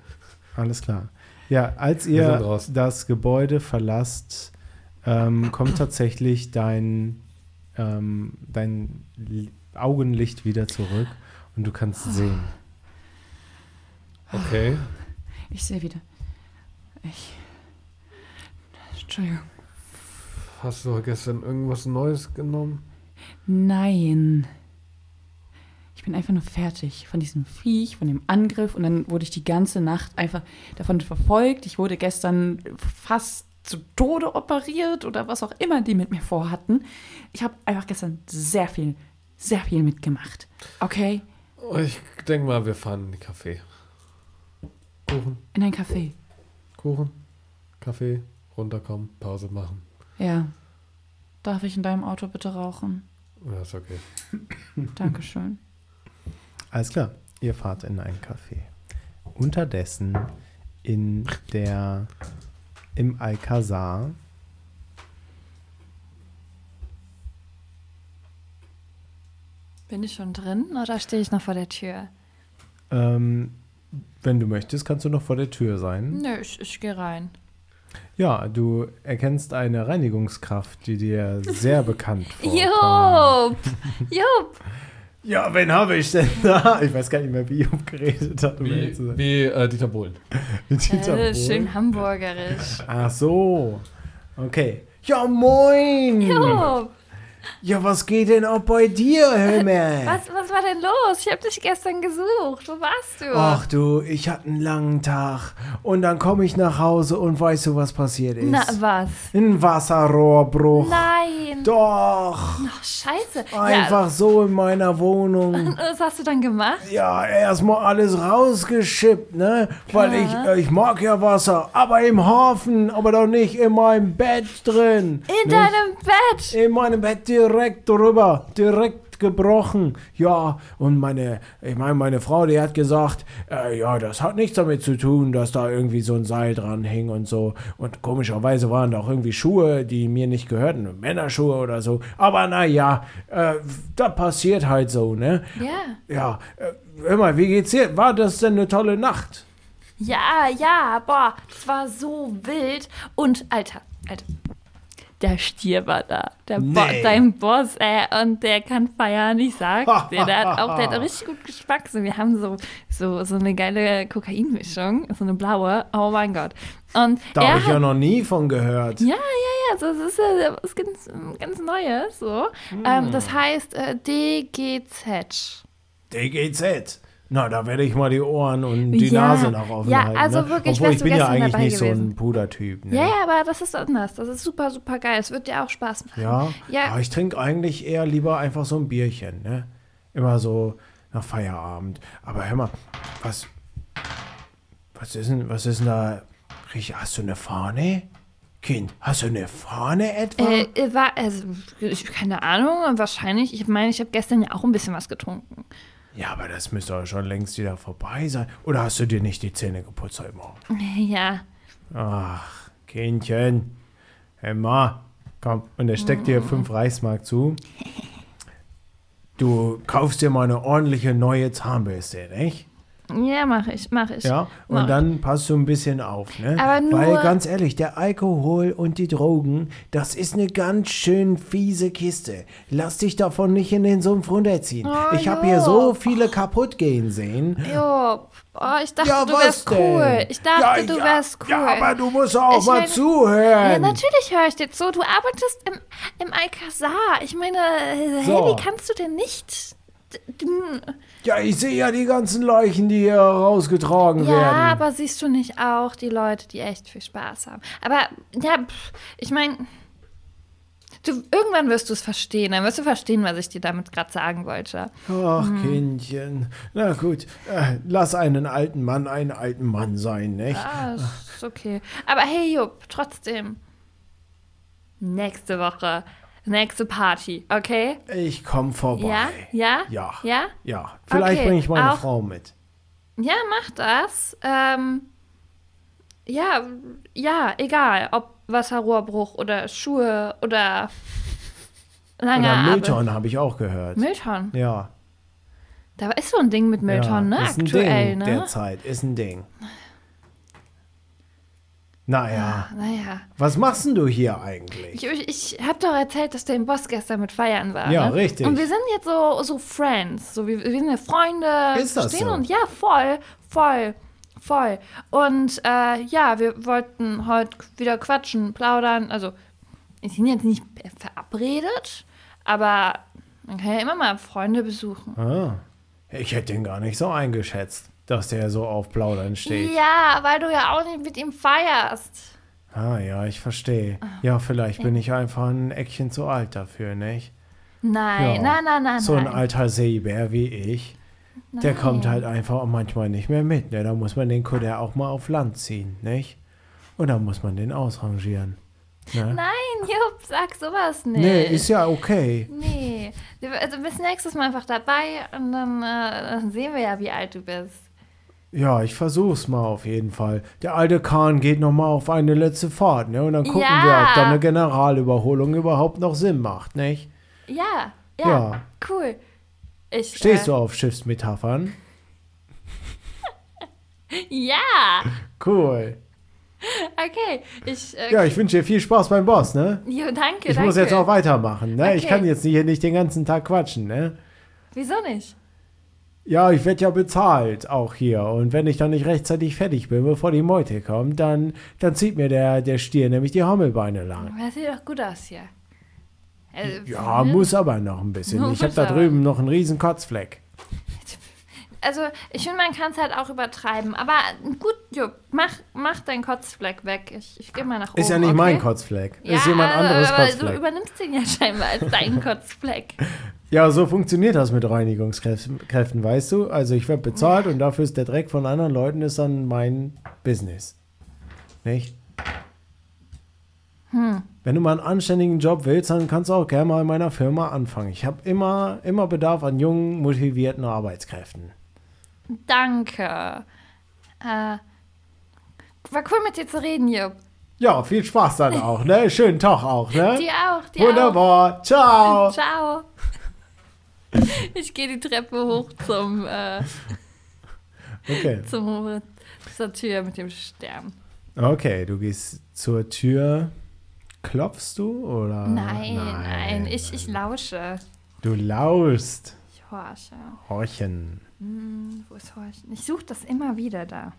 Alles klar. Ja, als ihr raus. das Gebäude verlasst, ähm, kommt tatsächlich dein, ähm, dein Li- Augenlicht wieder zurück und du kannst sehen. Okay. Ich sehe wieder. Ich. Entschuldigung. Hast du gestern irgendwas Neues genommen? Nein. Ich bin einfach nur fertig von diesem Viech, von dem Angriff und dann wurde ich die ganze Nacht einfach davon verfolgt. Ich wurde gestern fast zu Tode operiert oder was auch immer die mit mir vorhatten. Ich habe einfach gestern sehr viel, sehr viel mitgemacht. Okay? Ich denke mal, wir fahren in den Café. Kuchen, In ein Café. Kuchen, Kaffee, runterkommen, Pause machen. Ja. Darf ich in deinem Auto bitte rauchen? Ja, ist okay. Dankeschön. Alles klar, ihr fahrt in ein Café. Unterdessen in der im Alcazar Bin ich schon drin oder stehe ich noch vor der Tür? ähm, wenn du möchtest, kannst du noch vor der Tür sein. Nö, ich, ich gehe rein. Ja, du erkennst eine Reinigungskraft, die dir sehr bekannt vorkommt. Job! Job! Ja, wen habe ich denn da? Ich weiß gar nicht mehr, wie Job geredet hat. Um Wie, sein. wie äh, Dieter Bohlen. Mit Dieter Äh, Bohlen? schön hamburgerisch. Ach so. Okay. Ja, moin. Job! Ja, was geht denn ab bei dir, Hömer? Was, was war denn los? Ich habe dich gestern gesucht. Wo warst du? Ach du, ich hatte einen langen Tag. Und dann komme ich nach Hause und weißt du, was passiert ist? Na, was? Ein Wasserrohrbruch. Nein! Doch. Ach, scheiße. Einfach so in meiner Wohnung. Ja, was hast du dann gemacht? Ja, erstmal alles rausgeschippt, ne? Weil ich, äh, ich mag ja Wasser, aber im Hafen, aber doch nicht in meinem Bett drin. In Nicht? deinem Bett! In meinem Bett direkt drüber, direkt gebrochen. Ja, und meine, ich meine, meine Frau, die hat gesagt, äh, ja, das hat nichts damit zu tun, dass da irgendwie so ein Seil dran hing und so. Und komischerweise waren da auch irgendwie Schuhe, die mir nicht gehörten, Männerschuhe oder so. Aber naja, äh, da passiert halt so, ne? Ja. Ja, äh, hör mal, wie geht's dir? War das denn eine tolle Nacht? Ja, ja, boah, das war so wild. Und, Alter, Alter, der Stier war da. Der Bo Nee. dein Boss, ey, und der kann feiern, ich sag's dir. Der hat auch, der hat auch richtig gut Geschmack. So, wir haben so, so, so eine geile Kokainmischung, so eine blaue. Oh mein Gott. Und Da habe ich ja noch nie von gehört. ja, ja, ja, so, das ist ja was ganz, ganz Neues, so. Ähm, das heißt äh, DGZ. DGZ. Na, da werde ich mal die Ohren und die Ja. Nase nach offen Ja, halten. also ne? wirklich, Obwohl ich bin ja eigentlich nicht so gewesen. ein Pudertyp. Ne? Ja, ja, aber das ist anders. Das ist super, super geil. Es wird dir auch Spaß machen. Ja, Ja. aber ich trinke eigentlich eher lieber einfach so ein Bierchen, ne? Immer so nach Feierabend. Aber hör mal, was, was ist denn, was ist denn da? Hast du eine Fahne? Kind, hast du eine Fahne etwa? Äh, äh, war, also, ich, keine Ahnung, wahrscheinlich. Ich meine, ich habe gestern ja auch ein bisschen was getrunken. Ja, aber das müsste doch schon längst wieder vorbei sein. Oder hast du dir nicht die Zähne geputzt heute Morgen? Ja. Ach, Kindchen. Emma, komm. Und er steckt dir fünf Reichsmark zu. Du kaufst dir mal eine ordentliche neue Zahnbürste, nicht? Ja, mache ich, mache ich. Ja, und Mach. dann passt du ein bisschen auf, ne? Aber nur- Weil ganz ehrlich, der Alkohol und die Drogen, das ist eine ganz schön fiese Kiste. Lass dich davon nicht in den Sumpf runterziehen. Oh, ich habe hier so viele kaputt gehen sehen. Jo, oh, ich dachte, ja, du wärst denn? cool. Ich dachte, ja, du wärst cool. Ja, aber du musst auch Ich mal meine- zuhören. Ja, natürlich höre ich dir zu. Du arbeitest im, im Alcazar. Ich meine, äh, hey, So. wie kannst du denn nicht? Ja, ich sehe ja die ganzen Leichen, die hier rausgetragen Ja, werden. aber siehst du nicht auch die Leute, die echt viel Spaß haben? Aber ja, pff, ich meine, du irgendwann wirst du es verstehen. Dann wirst du verstehen, was ich dir damit gerade sagen wollte. Ach, Mhm. Kindchen. Na gut, äh, lass einen alten Mann einen alten Mann sein, nicht? Ah, ist okay. Aber hey, Jupp, trotzdem. Nächste Woche, nächste Party, okay? Ich komm vorbei. Ja? Ja? Ja. Ja? Ja, vielleicht Okay, bringe ich meine auch- Frau mit. Ja, mach das. Ähm, ja, ja, egal, ob Wasserrohrbruch oder Schuhe oder lange Oder. Mülltonnen habe ich auch gehört. Mülltonnen. Ja. Da ist so ein Ding mit Mülltonnen, ja, ne? Ist Aktuell, ein Ding ne? derzeit, ist ein Ding. Naja, Naja. was machst denn du hier eigentlich? Ich, ich, ich habe doch erzählt, dass dein Boss gestern mit feiern war. Ja, ne? richtig. Und wir sind jetzt so, so Friends. So, wir, wir sind ja Freunde. Ist das so? uns. Ja, voll, voll, voll. Und äh, ja, wir wollten heute wieder quatschen, plaudern. Also, wir sind jetzt nicht verabredet, aber man kann ja immer mal Freunde besuchen. Ah, ich hätte den gar nicht so eingeschätzt, dass der so auf Plaudern steht. Ja, weil du ja auch nicht mit ihm feierst. Ah ja, ich verstehe. Ja, vielleicht bin ich einfach ein Eckchen zu alt dafür, nicht? Nein, Ja. nein, nein, nein. So ein nein. alter Seebär wie ich, der kommt halt einfach auch manchmal nicht mehr mit. Ne? Da muss man den Kutter auch mal auf Land ziehen, nicht? Und dann muss man den ausrangieren. Ne? Nein, Jupp, sag sowas nicht. Nee, ist ja okay. Nee, also bis nächstes Mal einfach dabei und dann, äh, dann sehen wir ja, wie alt du bist. Ja, ich versuch's mal auf jeden Fall. Der alte Kahn geht noch mal auf eine letzte Fahrt, ne? Und dann gucken Ja. wir, ob da eine Generalüberholung überhaupt noch Sinn macht, nicht? Ja, ja, Ja. cool. Ich, Stehst äh, du auf Schiffsmetaphern? Ja, Cool. okay. Ich, äh, Ja, ich wünsche dir viel Spaß beim Boss, ne? jo, danke, Ich danke. muss jetzt auch weitermachen, ne? Ich Okay. kann jetzt hier nicht den ganzen Tag quatschen, ne? Wieso nicht? Ja, ich werde ja bezahlt, auch hier. Und wenn ich dann nicht rechtzeitig fertig bin, bevor die Meute kommt, dann, dann zieht mir der, der Stier nämlich die Hammelbeine lang. Das sieht doch gut aus hier. Also, Ja, ne? muss aber noch ein bisschen. Muss Ich habe da aber. drüben noch einen riesen Kotzfleck. Also, ich finde, man kann es halt auch übertreiben. Aber gut, Jupp, mach, mach deinen Kotzfleck weg. Ich, ich gehe mal nach oben. Ist ja nicht okay? mein Kotzfleck. Ja, ist jemand anderes aber du Kotzfleck. übernimmst den ja scheinbar als deinen Kotzfleck. Ja, so funktioniert das mit Reinigungskräften, Kräften, weißt du? Also ich werde bezahlt und dafür ist der Dreck von anderen Leuten ist dann mein Business. Nicht? Wenn du mal einen anständigen Job willst, dann kannst du auch gerne mal in meiner Firma anfangen. Ich habe immer, immer Bedarf an jungen, motivierten Arbeitskräften. Danke. Äh, war cool mit dir zu reden, Jupp. Ja, viel Spaß dann auch, ne? Schönen Tag auch, ne? Dir auch, dir Wunderbar. Ciao. auch. Ciao. Ich gehe die Treppe hoch zum, äh, Okay. zum, zur Tür mit dem Stern. Okay, du gehst zur Tür. Klopfst du oder? Nein, nein, ich, ich lausche. Du lauschst. Ich horche. Horchen. Hm, wo ist Horchen? Ich suche das immer wieder da.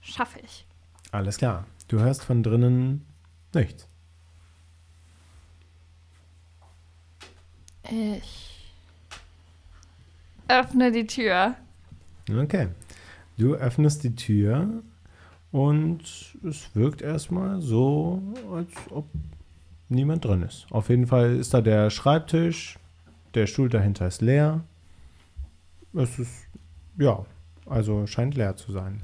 Schaffe ich. Alles klar. Du hörst von drinnen nichts. Ich öffne die Tür. Okay. Du öffnest die Tür und es wirkt erstmal so, als ob niemand drin ist. Auf jeden Fall ist da der Schreibtisch, der Stuhl dahinter ist leer. Es ist, ja, also scheint leer zu sein.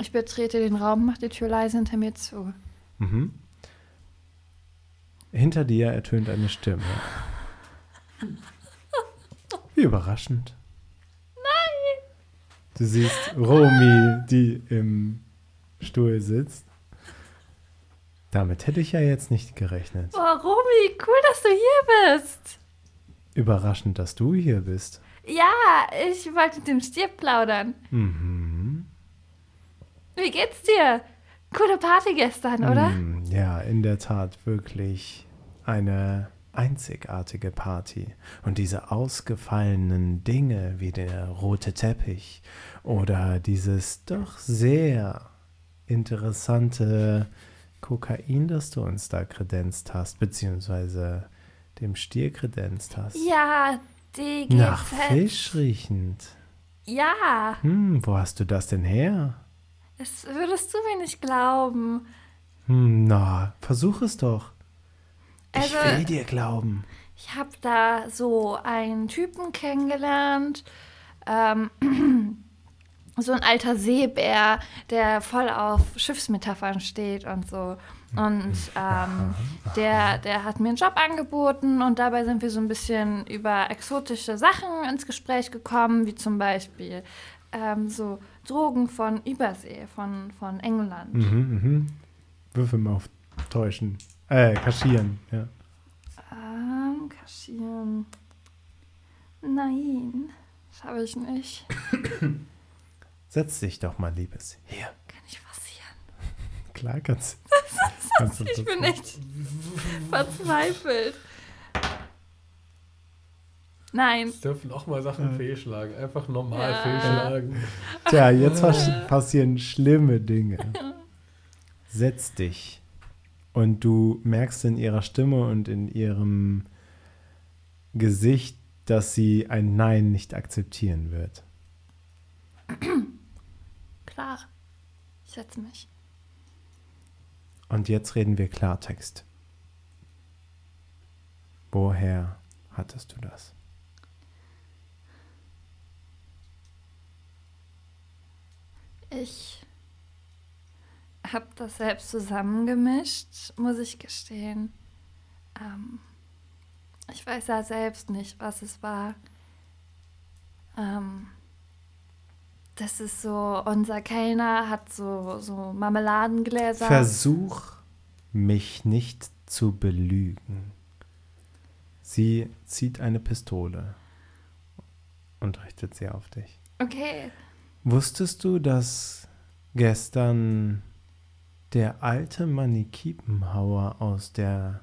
Ich betrete den Raum, mache die Tür leise hinter mir zu. Mhm. Hinter dir ertönt eine Stimme. Wie überraschend. Du siehst Romy, die im Stuhl sitzt. Damit hätte ich ja jetzt nicht gerechnet. Oh, Romy, cool, dass du hier bist. Überraschend, dass du hier bist. Ja, ich wollte mit dem Stier plaudern. Mhm. Wie geht's dir? Coole Party gestern, oder? Mm, Ja, in der Tat wirklich eine einzigartige Party. Und diese ausgefallenen Dinge wie der rote Teppich oder dieses doch sehr interessante Kokain, das du uns da kredenzt hast, beziehungsweise dem Stier kredenzt hast. Ja, die Nach GZ. Fisch riechend. Ja, Hm, wo hast du das denn her? das würdest du mir nicht glauben. Hm, na, versuch es doch. Ich Also- will dir glauben. Ich habe da so einen Typen kennengelernt. Ähm, so ein alter Seebär, der voll auf Schiffsmetaphern steht und so. Und ähm, der, der hat mir einen Job angeboten und dabei sind wir so ein bisschen über exotische Sachen ins Gespräch gekommen, wie zum Beispiel ähm, so Drogen von Übersee, von, von England. Mhm, mhm. Würfel mal auf täuschen. Äh, kaschieren, ja. Ähm, kaschieren. Nein, schaffe ich nicht. Setz dich doch mal, Liebes. Hier. Kann nicht passieren. Klar kannst kannst du. Ich bin echt verzweifelt. Nein. Es dürfen auch mal Sachen fehlschlagen. Einfach normal Ja. fehlschlagen. Tja, jetzt pas- passieren schlimme Dinge. Setz dich. Und du merkst in ihrer Stimme und in ihrem Gesicht, dass sie ein Nein nicht akzeptieren wird. Klar. Ich setze mich. Und jetzt reden wir Klartext. Woher hattest du das? Ich habe das selbst zusammengemischt, muss ich gestehen. Ähm, ich weiß ja selbst nicht, was es war. Ähm, das ist so, unser Kellner hat so, so Marmeladengläser. Versuch mich nicht zu belügen. Sie zieht eine Pistole und richtet sie auf dich. okay, Wusstest du, dass gestern der alte Manni Kiepenhauer aus der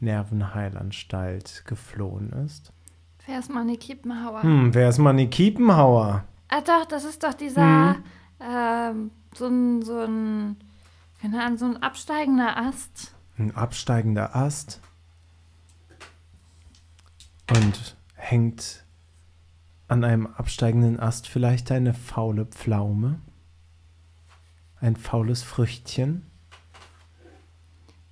Nervenheilanstalt geflohen ist? wer ist Manni Kiepenhauer? Hm, wer ist Manni Kiepenhauer? Ah doch, das ist doch dieser, ähm, so ein, so ein, keine Ahnung, so ein absteigender Ast. Ein absteigender Ast und hängt an einem absteigenden Ast vielleicht eine faule Pflaume? Ein faules Früchtchen?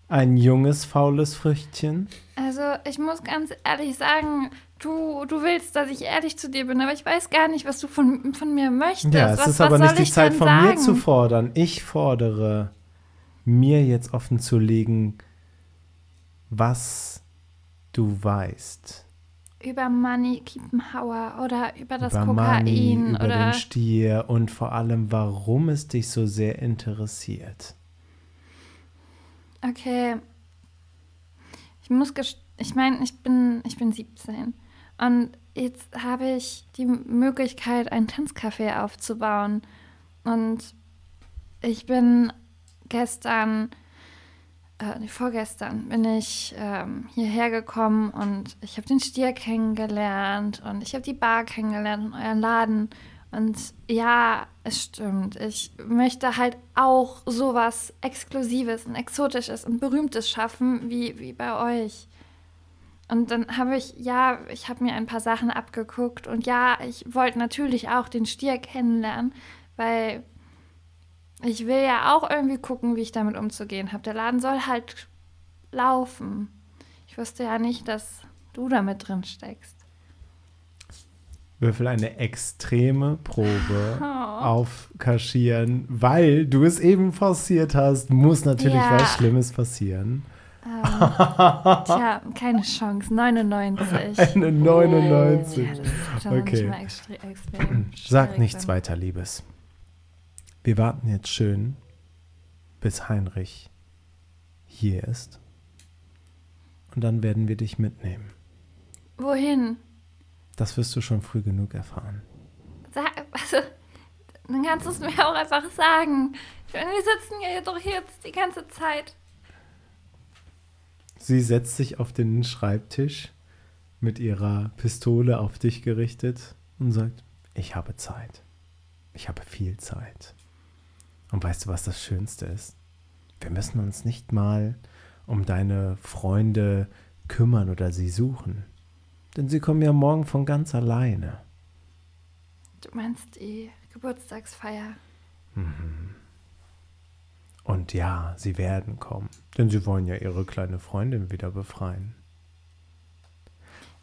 Ein junges faules Früchtchen? Also, ich muss ganz ehrlich sagen, du, du willst, dass ich ehrlich zu dir bin, aber ich weiß gar nicht, was du von, von mir möchtest. Ja, es was, ist aber nicht die Zeit von sagen? mir zu fordern. Ich fordere, mir jetzt offen zu legen, was du weißt. Über Money Kiepenhauer oder über das über Kokain Money, über oder den Stier und vor allem, warum es dich so sehr interessiert. Okay. Ich muss gest ich meine, ich bin ich bin 17 und jetzt habe ich die Möglichkeit ein Tanzcafé aufzubauen und ich bin gestern äh, vorgestern bin ich ähm, hierher gekommen und ich habe den Stier kennengelernt und ich habe die Bar kennengelernt und euren Laden. Und ja, es stimmt. Ich möchte halt auch sowas Exklusives und Exotisches und Berühmtes schaffen, wie, wie bei euch. Und dann habe ich, ja, ich habe mir ein paar Sachen abgeguckt und ja, ich wollte natürlich auch den Stier kennenlernen, weil ich will ja auch irgendwie gucken, wie ich damit umzugehen habe. Der Laden soll halt laufen. Ich wusste ja nicht, dass du da mit drin steckst. Würfel eine extreme Probe auf Kaschieren, weil du es eben forciert hast, muss natürlich Ja. was Schlimmes passieren. Ähm, tja, keine Chance. 99. Eine 99. Ja, das ist Okay. extrem Sag nichts weiter, Liebes. Wir warten jetzt schön, bis Heinrich hier ist. Und dann werden wir dich mitnehmen. Wohin? Das wirst du schon früh genug erfahren. Sag, also, dann kannst du es mir auch einfach sagen. Ich meine, wir sitzen ja doch jetzt die ganze Zeit. Sie setzt sich auf den Schreibtisch mit ihrer Pistole auf dich gerichtet und sagt, ich habe Zeit. Ich habe viel Zeit. Und weißt du, was das Schönste ist? Wir müssen uns nicht mal um deine Freunde kümmern oder sie suchen. Denn sie kommen ja morgen von ganz alleine. Du meinst die Geburtstagsfeier. Und ja, sie werden kommen. Denn sie wollen ja ihre kleine Freundin wieder befreien.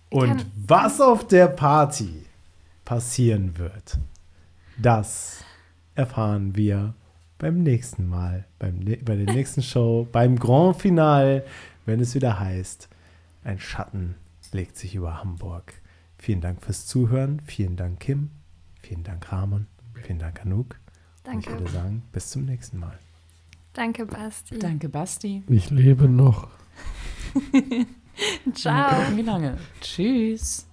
Und was auf der Party passieren wird, das erfahren wir beim nächsten Mal, beim, bei der nächsten Show, beim Grand Finale, wenn es wieder heißt, ein Schatten legt sich über Hamburg. Vielen Dank fürs Zuhören. Vielen Dank, Kim. Vielen Dank, Ramon. Vielen Dank, Anouk. Danke. Und ich würde sagen, bis zum nächsten Mal. Danke, Basti. Danke, Basti. Ich lebe noch. Ciao. Wie lange? Tschüss.